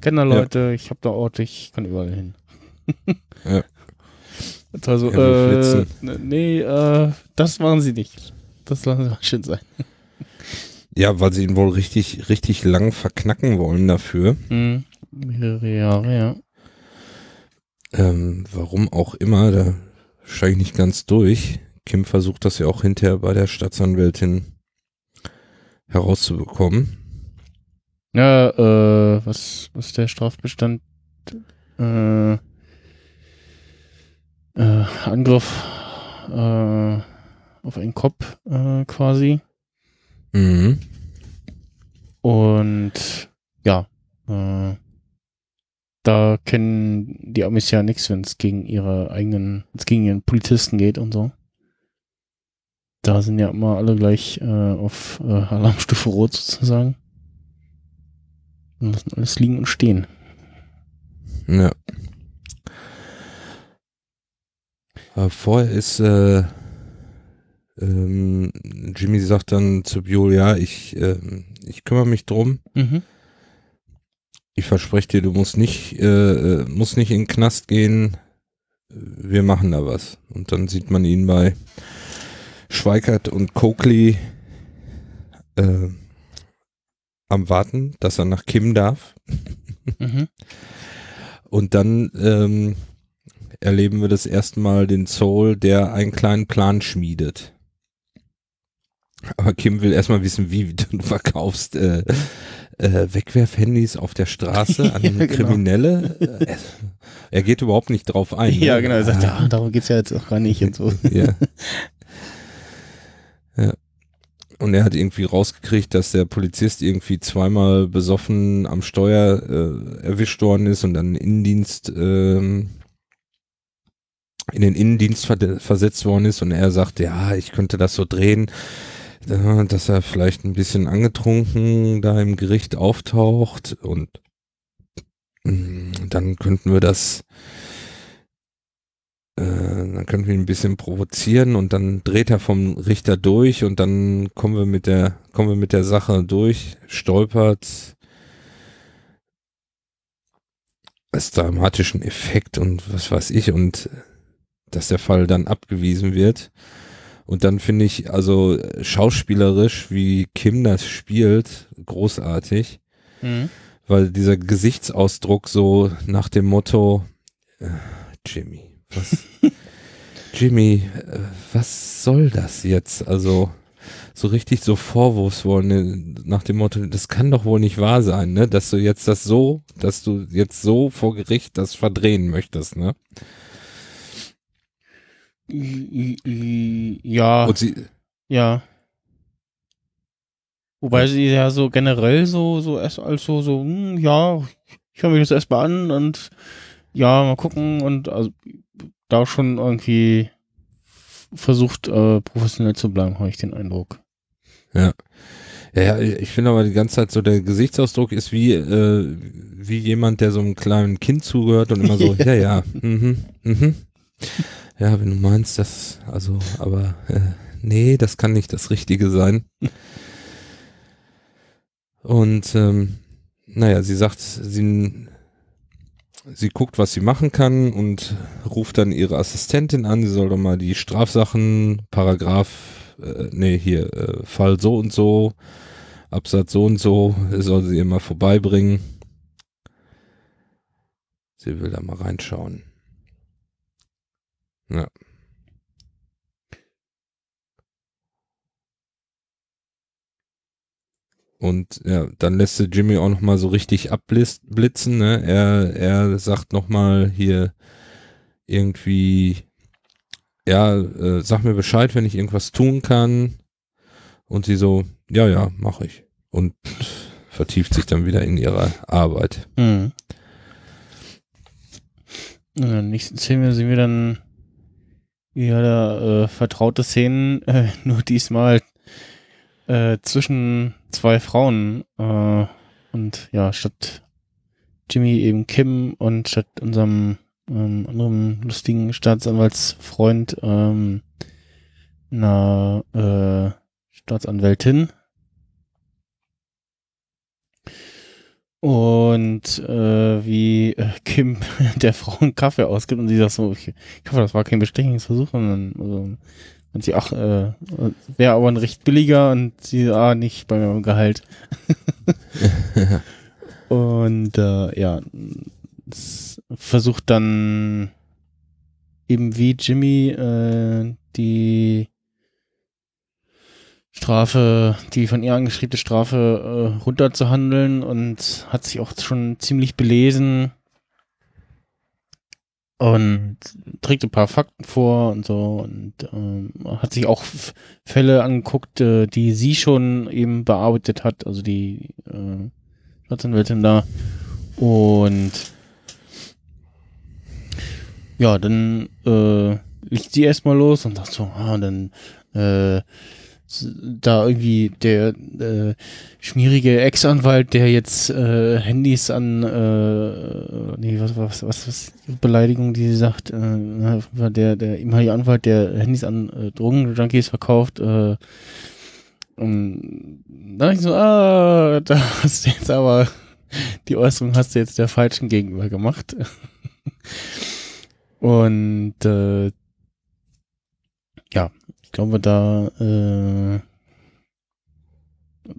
kenne da Ja. Leute, ich hab da Orte, ich kann überall hin. ja. Also, Ja, äh, ne- nee, äh, das machen sie nicht. Das lassen sie mal schön sein. Ja, weil sie ihn wohl richtig, richtig lang verknacken wollen dafür. Mhm. Mehrere Jahre, ja. Ähm, warum auch immer, da steige ich nicht ganz durch. Kim versucht das ja auch hinterher bei der Staatsanwältin herauszubekommen. Ja, äh, was, was ist der Strafbestand? Äh, äh, Angriff äh, auf einen Kopf äh, quasi. Mhm. Und ja, äh, da kennen die Amis ja nichts, wenn es gegen ihre eigenen, wenn es gegen ihren Polizisten geht und so. Da sind ja immer alle gleich äh, auf äh, Alarmstufe Rot sozusagen. Und lassen alles liegen und stehen. Ja. Aber vorher ist äh, ähm, Jimmy sagt dann zu Biol, ja, ich, ähm, ich kümmere mich drum. Mhm. Ich verspreche dir, du musst nicht, äh, äh, musst nicht in den Knast gehen. Wir machen da was. Und dann sieht man ihn bei Schweikert und Coakley äh, am Warten, dass er nach Kim darf. Mhm. Und dann ähm, erleben wir das erste Mal den Soul, der einen kleinen Plan schmiedet. Aber Kim will erstmal wissen, wie du verkaufst äh, äh, Wegwerfhandys auf der Straße an Ja, genau. Kriminelle. Äh, er geht überhaupt nicht drauf ein. ne? Ja, genau. Er sagt, ja, darum geht's ja jetzt auch gar nicht und so. ja. Und er hat irgendwie rausgekriegt, dass der Polizist irgendwie zweimal besoffen am Steuer äh, erwischt worden ist und dann Innendienst ähm, in den Innendienst ver versetzt worden ist. Und er sagt, ja, ich könnte das so drehen, äh, dass er vielleicht ein bisschen angetrunken da im Gericht auftaucht. Und mm, dann könnten wir das äh, dann können wir ihn ein bisschen provozieren und dann dreht er vom Richter durch und dann kommen wir mit der, kommen wir mit der Sache durch, stolpert, als dramatischen Effekt und was weiß ich und dass der Fall dann abgewiesen wird. Und dann finde ich, also schauspielerisch, wie Kim das spielt, großartig, Mhm. weil dieser Gesichtsausdruck so nach dem Motto, äh, Jimmy, was, Jimmy, äh, was soll das jetzt? Also so richtig so vorwurfsvoll ne, nach dem Motto, das kann doch wohl nicht wahr sein, ne, dass du jetzt das so, dass du jetzt so vor Gericht das verdrehen möchtest, ne? Ja, Und sie, ja. Wobei sie ja so generell so, so erst als so, so, hm, ja, ich höre mich das erstmal an und ja, mal gucken und also da schon irgendwie versucht, äh, professionell zu bleiben, habe ich den Eindruck. Ja, ja, ich finde aber die ganze Zeit so, der Gesichtsausdruck ist wie, äh, wie jemand, der so einem kleinen Kind zugehört und immer so, ja, ja, mhm, mhm. Ja, wenn du meinst, das, also, aber, äh, nee, das kann nicht das Richtige sein. Und, ähm, naja, sie sagt, sie, sie guckt, was sie machen kann und ruft dann ihre Assistentin an, sie soll doch mal die Strafsachen, Paragraph, äh, nee, hier, äh, Fall so und so, Absatz so und so, soll sie ihr mal vorbeibringen. Sie will da mal reinschauen. Ja. Und ja, dann lässt sie Jimmy auch noch mal so richtig abblitzen. Ne? Er, er sagt noch mal hier irgendwie, ja, äh, sag mir Bescheid, wenn ich irgendwas tun kann. Und sie so, ja, ja, mache ich. Und vertieft sich dann wieder in ihre Arbeit. Mhm. In der nächsten Szene sehen wir dann wieder da, äh, vertraute Szenen, äh, nur diesmal äh, zwischen zwei Frauen. Äh, und ja, statt Jimmy eben Kim und statt unserem ähm, anderen lustigen Staatsanwaltsfreund ähm, einer äh, Staatsanwältin. Und äh, wie äh, Kim der Frau einen Kaffee ausgibt und sie sagt so, ich, ich hoffe, das war kein Bestechungsversuch. Und dann also, und sie, ach, äh, wäre aber ein recht billiger und sie, ah, nicht bei meinem Gehalt. und äh, ja, versucht dann eben wie Jimmy äh, die Strafe, die von ihr angeschriebene Strafe äh, runterzuhandeln und hat sich auch schon ziemlich belesen und trägt ein paar Fakten vor und so und ähm, hat sich auch Fälle angeguckt, äh, die sie schon eben bearbeitet hat, also die äh, Staatsanwältin da. Und ja, dann äh, liegt sie erstmal los und sagt so, ah, dann äh, da irgendwie der äh, schmierige Ex-Anwalt, der jetzt äh, Handys an äh, nee, was was was was Beleidigung, die sie sagt, äh, der der ehemalige Anwalt, der Handys an äh, Drogenjunkies verkauft, äh, und dann ich so, ah, da hast du jetzt aber die Äußerung hast du jetzt der falschen gegenüber gemacht. Und äh, ich glaube, da äh,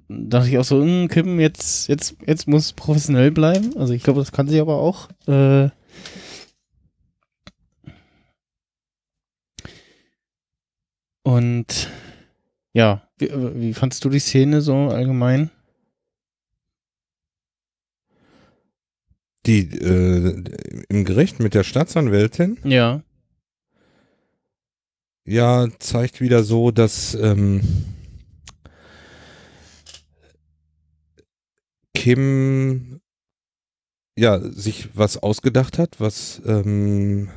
dachte ich auch so, hm, Kim, jetzt, jetzt, jetzt muss professionell bleiben. Also ich glaube, das kann sie aber auch. Äh, und ja, wie, wie fandst du die Szene so allgemein? Die äh, im Gericht mit der Staatsanwältin? Ja. Ja, zeigt wieder so, dass ähm, Kim ja sich was ausgedacht hat, was ähm,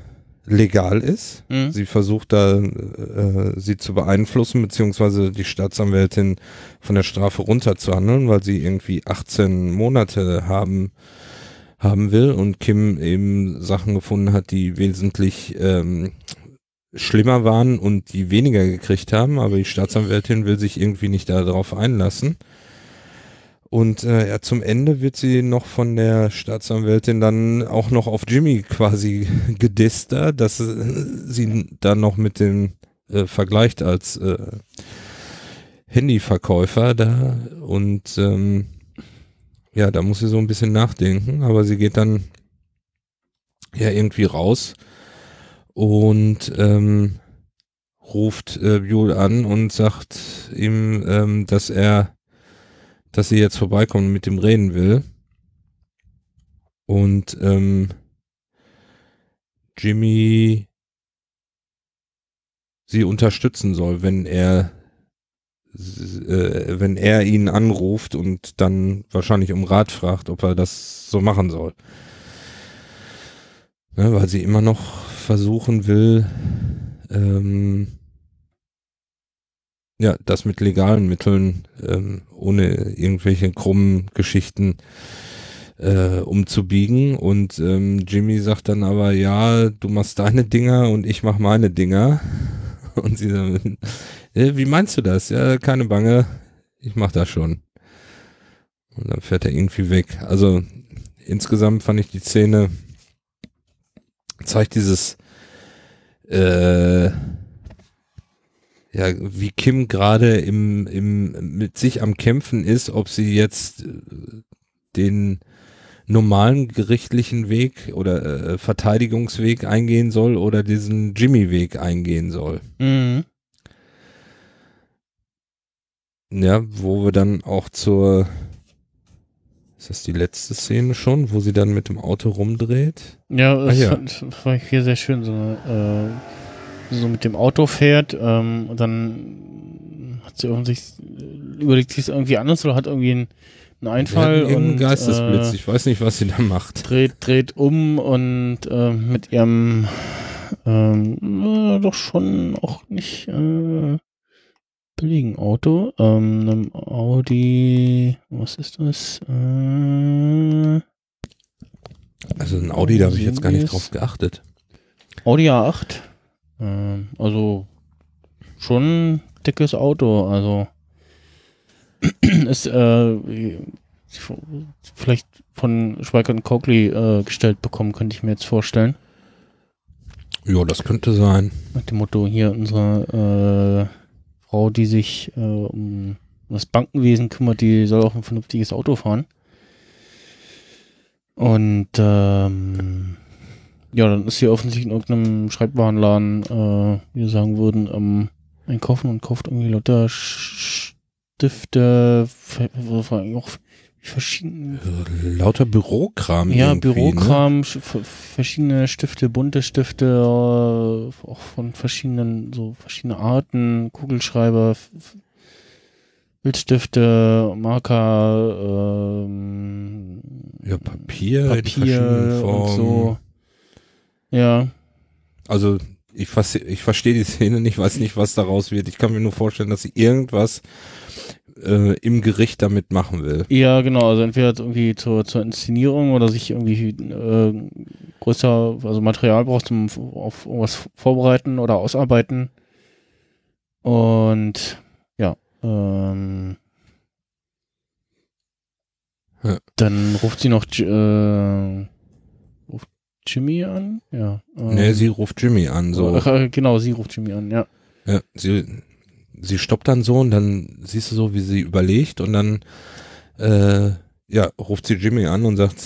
legal ist. Mhm. Sie versucht da äh, sie zu beeinflussen, beziehungsweise die Staatsanwältin von der Strafe runterzuhandeln, weil sie irgendwie 18 Monate haben haben will und Kim eben Sachen gefunden hat, die wesentlich ähm, schlimmer waren und die weniger gekriegt haben, aber die Staatsanwältin will sich irgendwie nicht darauf einlassen. Und äh, ja, zum Ende wird sie noch von der Staatsanwältin dann auch noch auf Jimmy quasi gedisst, da, dass äh, sie dann noch mit dem äh, vergleicht als äh, Handyverkäufer da und ähm, ja, da muss sie so ein bisschen nachdenken, aber sie geht dann ja irgendwie raus und ähm, ruft äh, Buell an und sagt ihm, ähm, dass er, dass sie jetzt vorbeikommt und mit ihm reden will. Und ähm, Jimmy sie unterstützen soll, wenn er äh, wenn er ihn anruft und dann wahrscheinlich um Rat fragt, ob er das so machen soll. Ne, weil sie immer noch versuchen will, ähm, ja, das mit legalen Mitteln, ähm, ohne irgendwelche krummen Geschichten äh, umzubiegen. Und ähm, Jimmy sagt dann aber, ja, du machst deine Dinger und ich mach meine Dinger. Und sie sagt, äh, wie meinst du das? Ja, keine Bange, ich mach das schon. Und dann fährt er irgendwie weg. Also insgesamt fand ich die Szene zeigt dieses äh, ja, wie Kim gerade im, im, mit sich am Kämpfen ist, ob sie jetzt äh, den normalen gerichtlichen Weg oder äh, Verteidigungsweg eingehen soll oder diesen Jimmy-Weg eingehen soll. Mhm. Ja, wo wir dann auch zur ist das die letzte Szene schon, wo sie dann mit dem Auto rumdreht? Ja, das ja. fand, fand ich hier sehr schön, so, äh, so mit dem Auto fährt ähm, und dann hat sie offensichtlich überlegt sich es irgendwie anders oder hat irgendwie einen, einen Einfall Ja, und Geistesblitz. äh, ich weiß nicht, was sie da macht. dreht, dreht um und äh, mit ihrem ähm, äh, doch schon auch nicht äh, billigen Auto, ähm, einem Audi, was ist das? Äh, Also ein Audi, da habe ich jetzt gar nicht drauf geachtet. Audi A8. Ähm, also schon ein dickes Auto. Also ist, äh, vielleicht von Schweigert und Coakley äh, gestellt bekommen, könnte ich mir jetzt vorstellen. Ja, das könnte sein. Nach dem Motto, hier unsere äh, Frau, die sich äh, um das Bankenwesen kümmert, die soll auch ein vernünftiges Auto fahren. Und ähm, ja, dann ist sie offensichtlich in irgendeinem Schreibwarenladen, äh, wie wir sagen würden, am Einkaufen und kauft irgendwie lauter Stifte, auch verschiedene Lauter Bürokram. ja, Ne? Bürokram, v- verschiedene Stifte, bunte Stifte, äh, auch von verschiedenen, so verschiedene Arten, Kugelschreiber, Bildstifte, Marker, ähm, Ja, Papier, Papier Formen. und so. Ja, Also ich, ich verstehe die Szene nicht, weiß nicht, was daraus wird. Ich kann mir nur vorstellen, dass sie irgendwas äh, im Gericht damit machen will. ja, genau, also entweder irgendwie zur, zur Inszenierung oder sich irgendwie äh, größer, also Material braucht zum auf irgendwas vorbereiten oder ausarbeiten. Und ja, ähm, Ja. dann ruft sie noch äh, ruft Jimmy an? Ja. ähm, Nee, sie ruft Jimmy an. So. Ach, äh, genau, sie ruft Jimmy an, ja. Ja, sie, sie stoppt dann so und dann siehst du so, wie sie überlegt und dann äh, ja, ruft sie Jimmy an und sagt,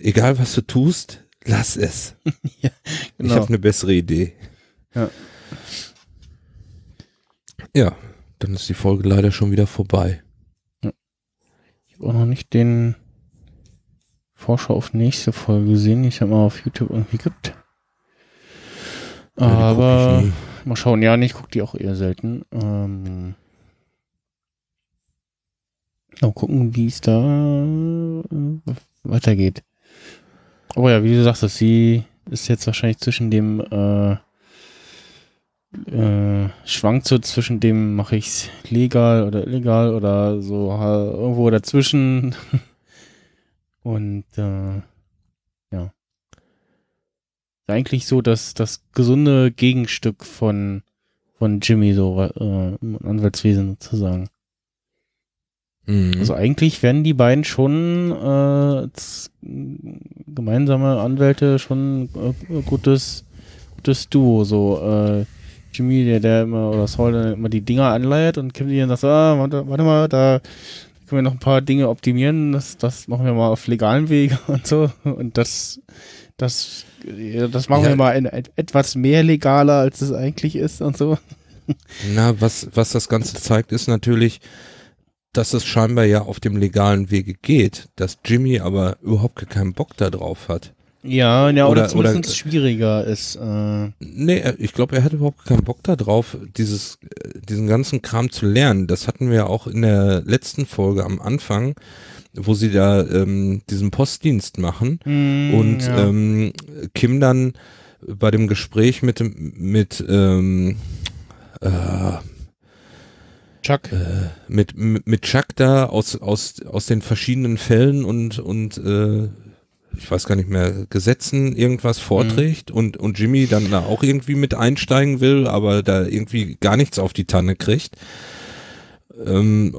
egal was du tust, lass es. Ich Genau. habe eine bessere Idee. Ja. Ja, dann ist die Folge leider schon wieder vorbei. Ich habe auch noch nicht den Vorschau auf nächste Folge gesehen, es ja mal auf YouTube irgendwie gibt. Ja, Aber ich nie. Mal schauen, ja, ich gucke die auch eher selten. Ähm, mal gucken, wie es da äh, weitergeht. Aber ja, wie du sagst, sie ist jetzt wahrscheinlich zwischen dem äh, äh, schwankt so zwischen dem, mache ich's legal oder illegal oder so irgendwo dazwischen. Und äh, Eigentlich so das, das gesunde Gegenstück von, von Jimmy, so äh, im Anwaltswesen sozusagen. Mhm. Also eigentlich werden die beiden schon äh, als gemeinsame Anwälte schon äh, gutes, gutes Duo. So äh, Jimmy, der, der immer, oder Saul, der immer die Dinger anleiert und Kim, die dann sagt, ah, warte, warte mal, da können wir noch ein paar Dinge optimieren, das, das machen wir mal auf legalen Wege und so. Und das, das, das machen Ja. wir mal in, etwas mehr legaler, als es eigentlich ist und so. Na, was, was das Ganze zeigt, ist natürlich, dass es scheinbar ja auf dem legalen Wege geht, dass Jimmy aber überhaupt keinen Bock da drauf hat. Ja, ja, oder, Oder- zumindest oder- schwieriger ist. Äh, Nee, ich glaube, er hat überhaupt keinen Bock da drauf, dieses, diesen ganzen Kram zu lernen. Das hatten wir ja auch in der letzten Folge am Anfang, wo sie da ähm, diesen Postdienst machen und ja. ähm, Kim dann bei dem Gespräch mit mit ähm, äh, Chuck. äh, mit, mit Chuck da aus aus aus den verschiedenen Fällen und und äh, ich weiß gar nicht mehr Gesetzen irgendwas vorträgt und und Jimmy dann da auch irgendwie mit einsteigen will, aber da irgendwie gar nichts auf die Tanne kriegt. Ähm,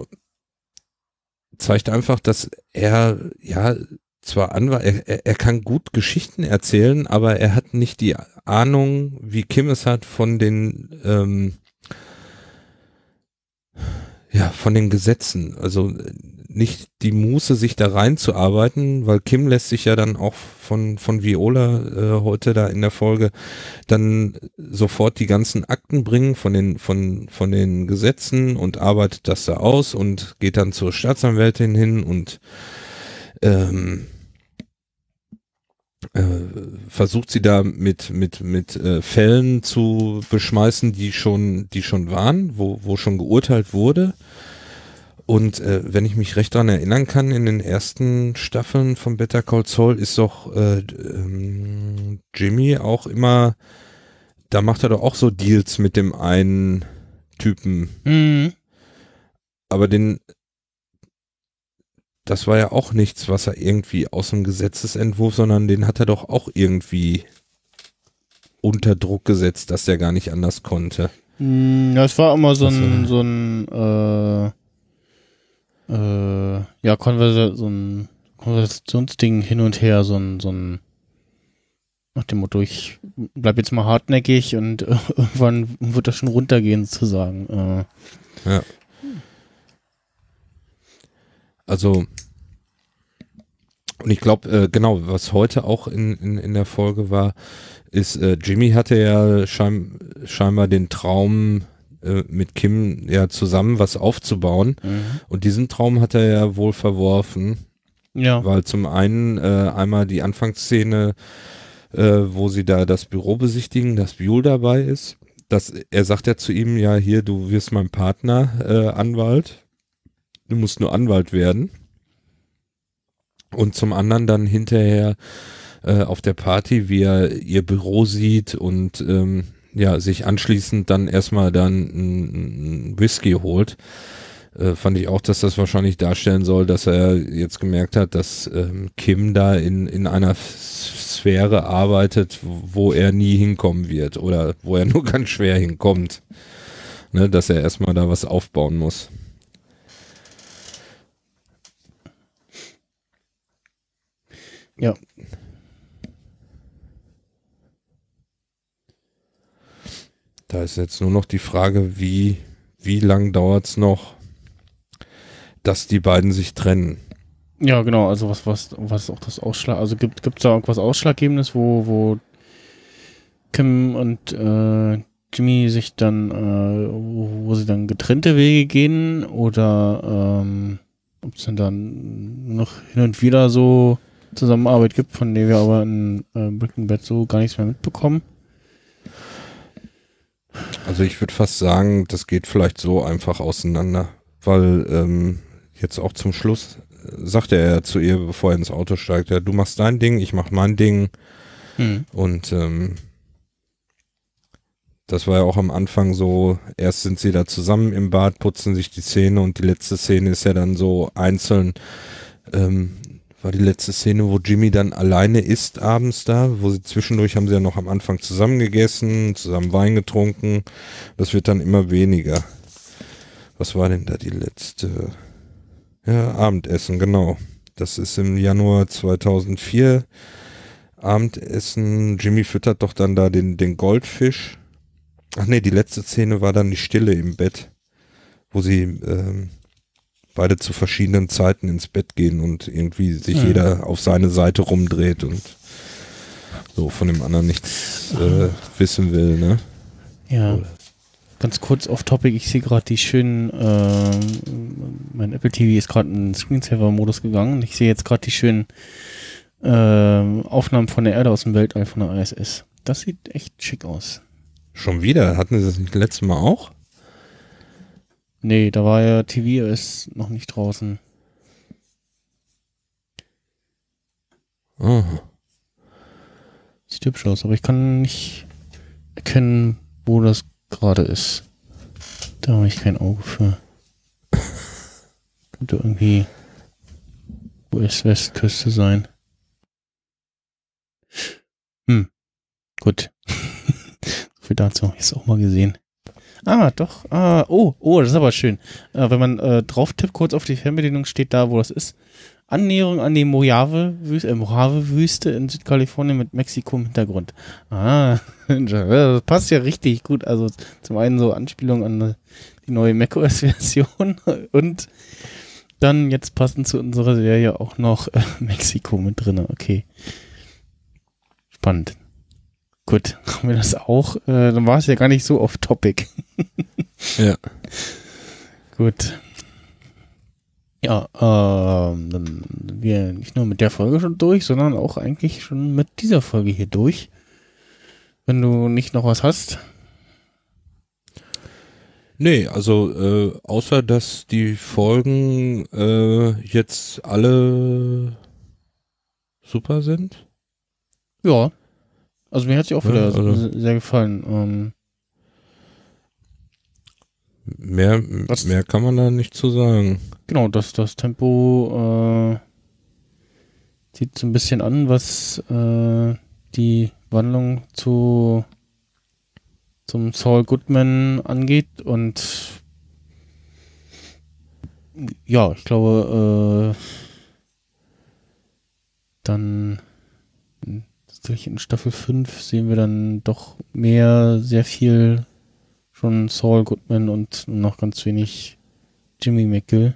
zeigt einfach, dass er ja zwar Anwalt, er, er, kann gut Geschichten erzählen, aber er hat nicht die Ahnung, wie Kim es hat von den ähm, ja, von den Gesetzen. Also nicht die Muße, sich da reinzuarbeiten, weil Kim lässt sich ja dann auch von, von Viola äh, heute da in der Folge dann sofort die ganzen Akten bringen von den, von, von den Gesetzen und arbeitet das da aus und geht dann zur Staatsanwältin hin und ähm, äh, versucht sie da mit mit mit äh, Fällen zu beschmeißen, die schon die schon waren, wo wo schon geurteilt wurde. Und äh, wenn ich mich recht daran erinnern kann, in den ersten Staffeln von Better Call Saul ist doch äh, ähm, Jimmy auch immer, da macht er doch auch so Deals mit dem einen Typen, Mhm. aber den, das war ja auch nichts, was er irgendwie aus dem Gesetzesentwurf, sondern den hat er doch auch irgendwie unter Druck gesetzt, dass der gar nicht anders konnte. Ja, es war immer so Das ein, so ein, äh, äh, ja, Konversa so ein Konversationsding hin und her, so ein, so ein nach dem Motto, ich bleib jetzt mal hartnäckig und äh, irgendwann wird das schon runtergehen, sozusagen. Äh, Ja. Also, und ich glaube, äh, genau, was heute auch in, in, in der Folge war, ist, äh, Jimmy hatte ja schein, scheinbar den Traum, äh, mit Kim ja zusammen was aufzubauen. Und diesen Traum hat er ja wohl verworfen, Ja. weil zum einen äh, einmal die Anfangsszene, äh, wo sie da das Büro besichtigen, dass Buell dabei ist. Das, er sagt ja zu ihm, ja, hier, du wirst mein Partner, äh, Anwalt. Du musst nur Anwalt werden. Und zum anderen dann hinterher äh, auf der Party, wie er ihr Büro sieht und ähm, ja, sich anschließend dann erstmal dann ein, Whisky holt. Äh, fand ich auch, dass das wahrscheinlich darstellen soll, dass er jetzt gemerkt hat, dass ähm, Kim da in, in einer Sphäre arbeitet, wo er nie hinkommen wird oder wo er nur ganz schwer hinkommt. Ne, dass er erstmal da was aufbauen muss. Ja. Da ist jetzt nur noch die Frage, wie, wie lang dauert es noch, dass die beiden sich trennen. Ja, genau, also was, was, was auch das Ausschlag, also gibt es da irgendwas Ausschlaggebendes, wo, wo Kim und äh, Jimmy sich dann, äh, wo, wo sie dann getrennte Wege gehen oder ähm, ob es denn dann noch hin und wieder so Zusammenarbeit gibt, von der wir aber in äh, Bad so gar nichts mehr mitbekommen. Also ich würde fast sagen, das geht vielleicht so einfach auseinander, weil ähm, jetzt auch zum Schluss äh, sagte er zu ihr, bevor er ins Auto steigt, ja, du machst dein Ding, ich mach mein Ding Hm. und ähm, das war ja auch am Anfang so, erst sind sie da zusammen im Bad, putzen sich die Zähne und die letzte Szene ist ja dann so einzeln, ähm, war die letzte Szene, wo Jimmy dann alleine ist abends da, wo sie zwischendurch haben sie ja noch am Anfang zusammen gegessen, zusammen Wein getrunken. Das wird dann immer weniger. Was war denn da die letzte? Ja, Abendessen, genau. Das ist im Januar 2004. Abendessen. Jimmy füttert doch dann da den, den Goldfisch. Ach nee, die letzte Szene war dann die Stille im Bett, wo sie ähm, beide zu verschiedenen Zeiten ins Bett gehen und irgendwie sich Mhm. jeder auf seine Seite rumdreht und so von dem anderen nichts äh, wissen will, ne? Ja. Ganz kurz off topic, ich sehe gerade die schönen, ähm, mein Apple TV ist gerade in Screensaver-Modus gegangen und ich sehe jetzt gerade die schönen ähm, Aufnahmen von der Erde aus dem Weltall von der ISS. Das sieht echt schick aus. Schon wieder? Hatten sie das nicht letztes Mal auch? Nee, da war ja TV ist noch nicht draußen. Aha. Sieht hübsch aus, aber ich kann nicht erkennen, wo das gerade ist. Da habe ich kein Auge für. Könnte irgendwie US-Westküste sein. Hm. Gut. so viel dazu. Ist auch mal gesehen. Ah, doch. Ah, oh, oh, das ist aber schön. Äh, wenn man äh, drauf tippt, kurz auf die Fernbedienung steht da, wo das ist. Annäherung an die Mojave-Wüste, äh, Mojave-Wüste in Südkalifornien mit Mexiko im Hintergrund. Ah, das passt ja richtig gut. Also zum einen so Anspielung an die neue macOS-Version und dann jetzt passend zu unserer Serie auch noch äh, Mexiko mit drin. Okay. Spannend. Gut, haben wir das auch. Äh, dann war es ja gar nicht so off-topic. Ja. Gut. Ja, ähm, dann sind wir nicht nur mit der Folge schon durch, sondern auch eigentlich schon mit dieser Folge hier durch. Wenn du nicht noch was hast. Nee, also äh, außer dass die Folgen äh, jetzt alle super sind. Ja. Also mir hat sie auch Ja, wieder also- se- sehr gefallen. Ähm, Mehr, Was- mehr kann man da nicht zu sagen. genau, das, das Tempo äh, zieht so ein bisschen an, was äh, die Wandlung zu zum Saul Goodman angeht und ja, ich glaube, äh, dann in Staffel 5 sehen wir dann doch mehr, sehr viel schon Saul Goodman und noch ganz wenig Jimmy McGill.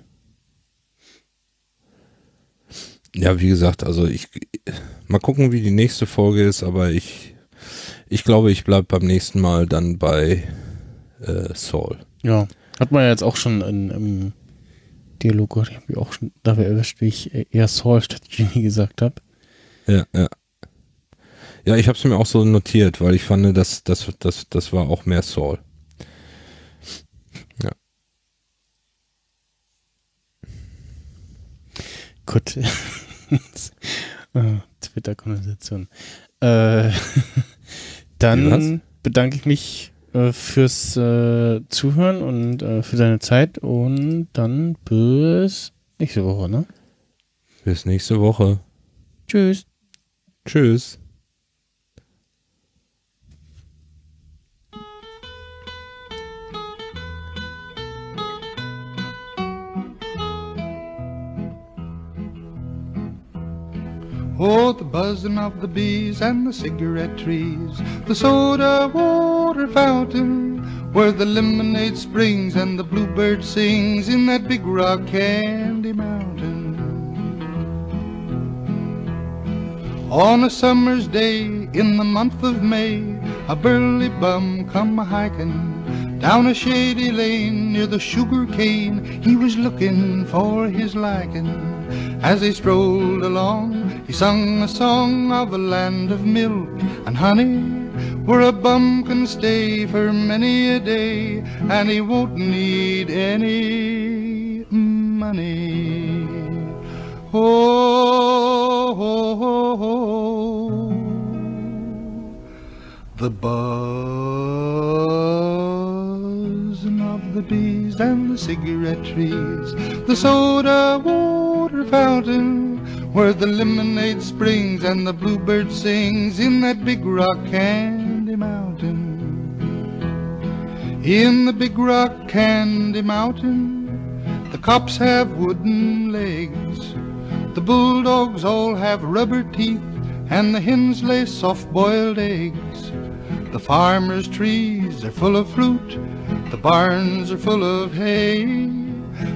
Ja, wie gesagt, also ich mal gucken, wie die nächste Folge ist, aber ich ich glaube, ich bleibe beim nächsten Mal dann bei äh, Saul. Ja, hat man ja jetzt auch schon in, im Dialog, ich habe auch schon dabei erwischt, wie ich eher Saul statt Jimmy gesagt habe. Ja, ja. Ja, ich habe es mir auch so notiert, weil ich fand, dass das, das, das war auch mehr Saul. Ja. Gut. Ah, Twitter-Konversation. Äh, dann bedanke ich mich äh, fürs äh, Zuhören und äh, für deine Zeit und dann bis nächste Woche, ne? Bis nächste Woche. Tschüss. Tschüss. Oh, the buzzing of the bees and the cigarette trees, the soda water fountain, where the lemonade springs and the bluebird sings in that big rock candy mountain. On a summer's day in the month of May, a burly bum come a hiking down a shady lane near the sugar cane. He was looking for his liking. As he strolled along, he sung a song of a land of milk and honey, where a bum can stay for many a day, and he won't need any money. Oh, oh, oh, oh. the buzzing of the bees and the cigarette trees, the soda water fountain, where the lemonade springs and the bluebird sings in that big rock candy mountain. In the big rock candy mountain, the cops have wooden legs. The bulldogs all have rubber teeth, and the hens lay soft boiled eggs. The farmer's trees are full of fruit, the barns are full of hay.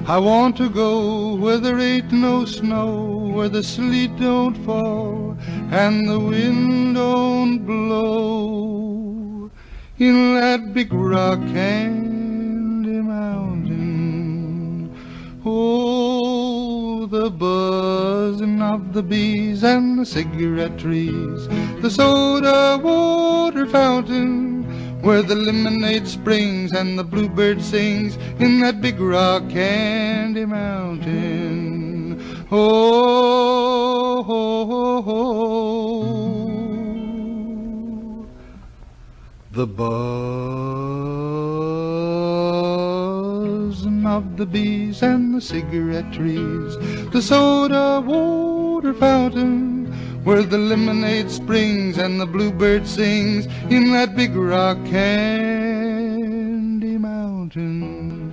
I want to go where there ain't no snow, where the sleet don't fall, and the wind don't blow. In that big rock candy mountain. Oh, the buzzing of the bees and the cigarette trees, the soda water fountain, where the lemonade springs and the bluebird sings in that big rock candy mountain. Oh, the buzzing of the bees and the cigarette trees, the soda water fountain, where the lemonade springs and the bluebird sings in that big rock candy mountain.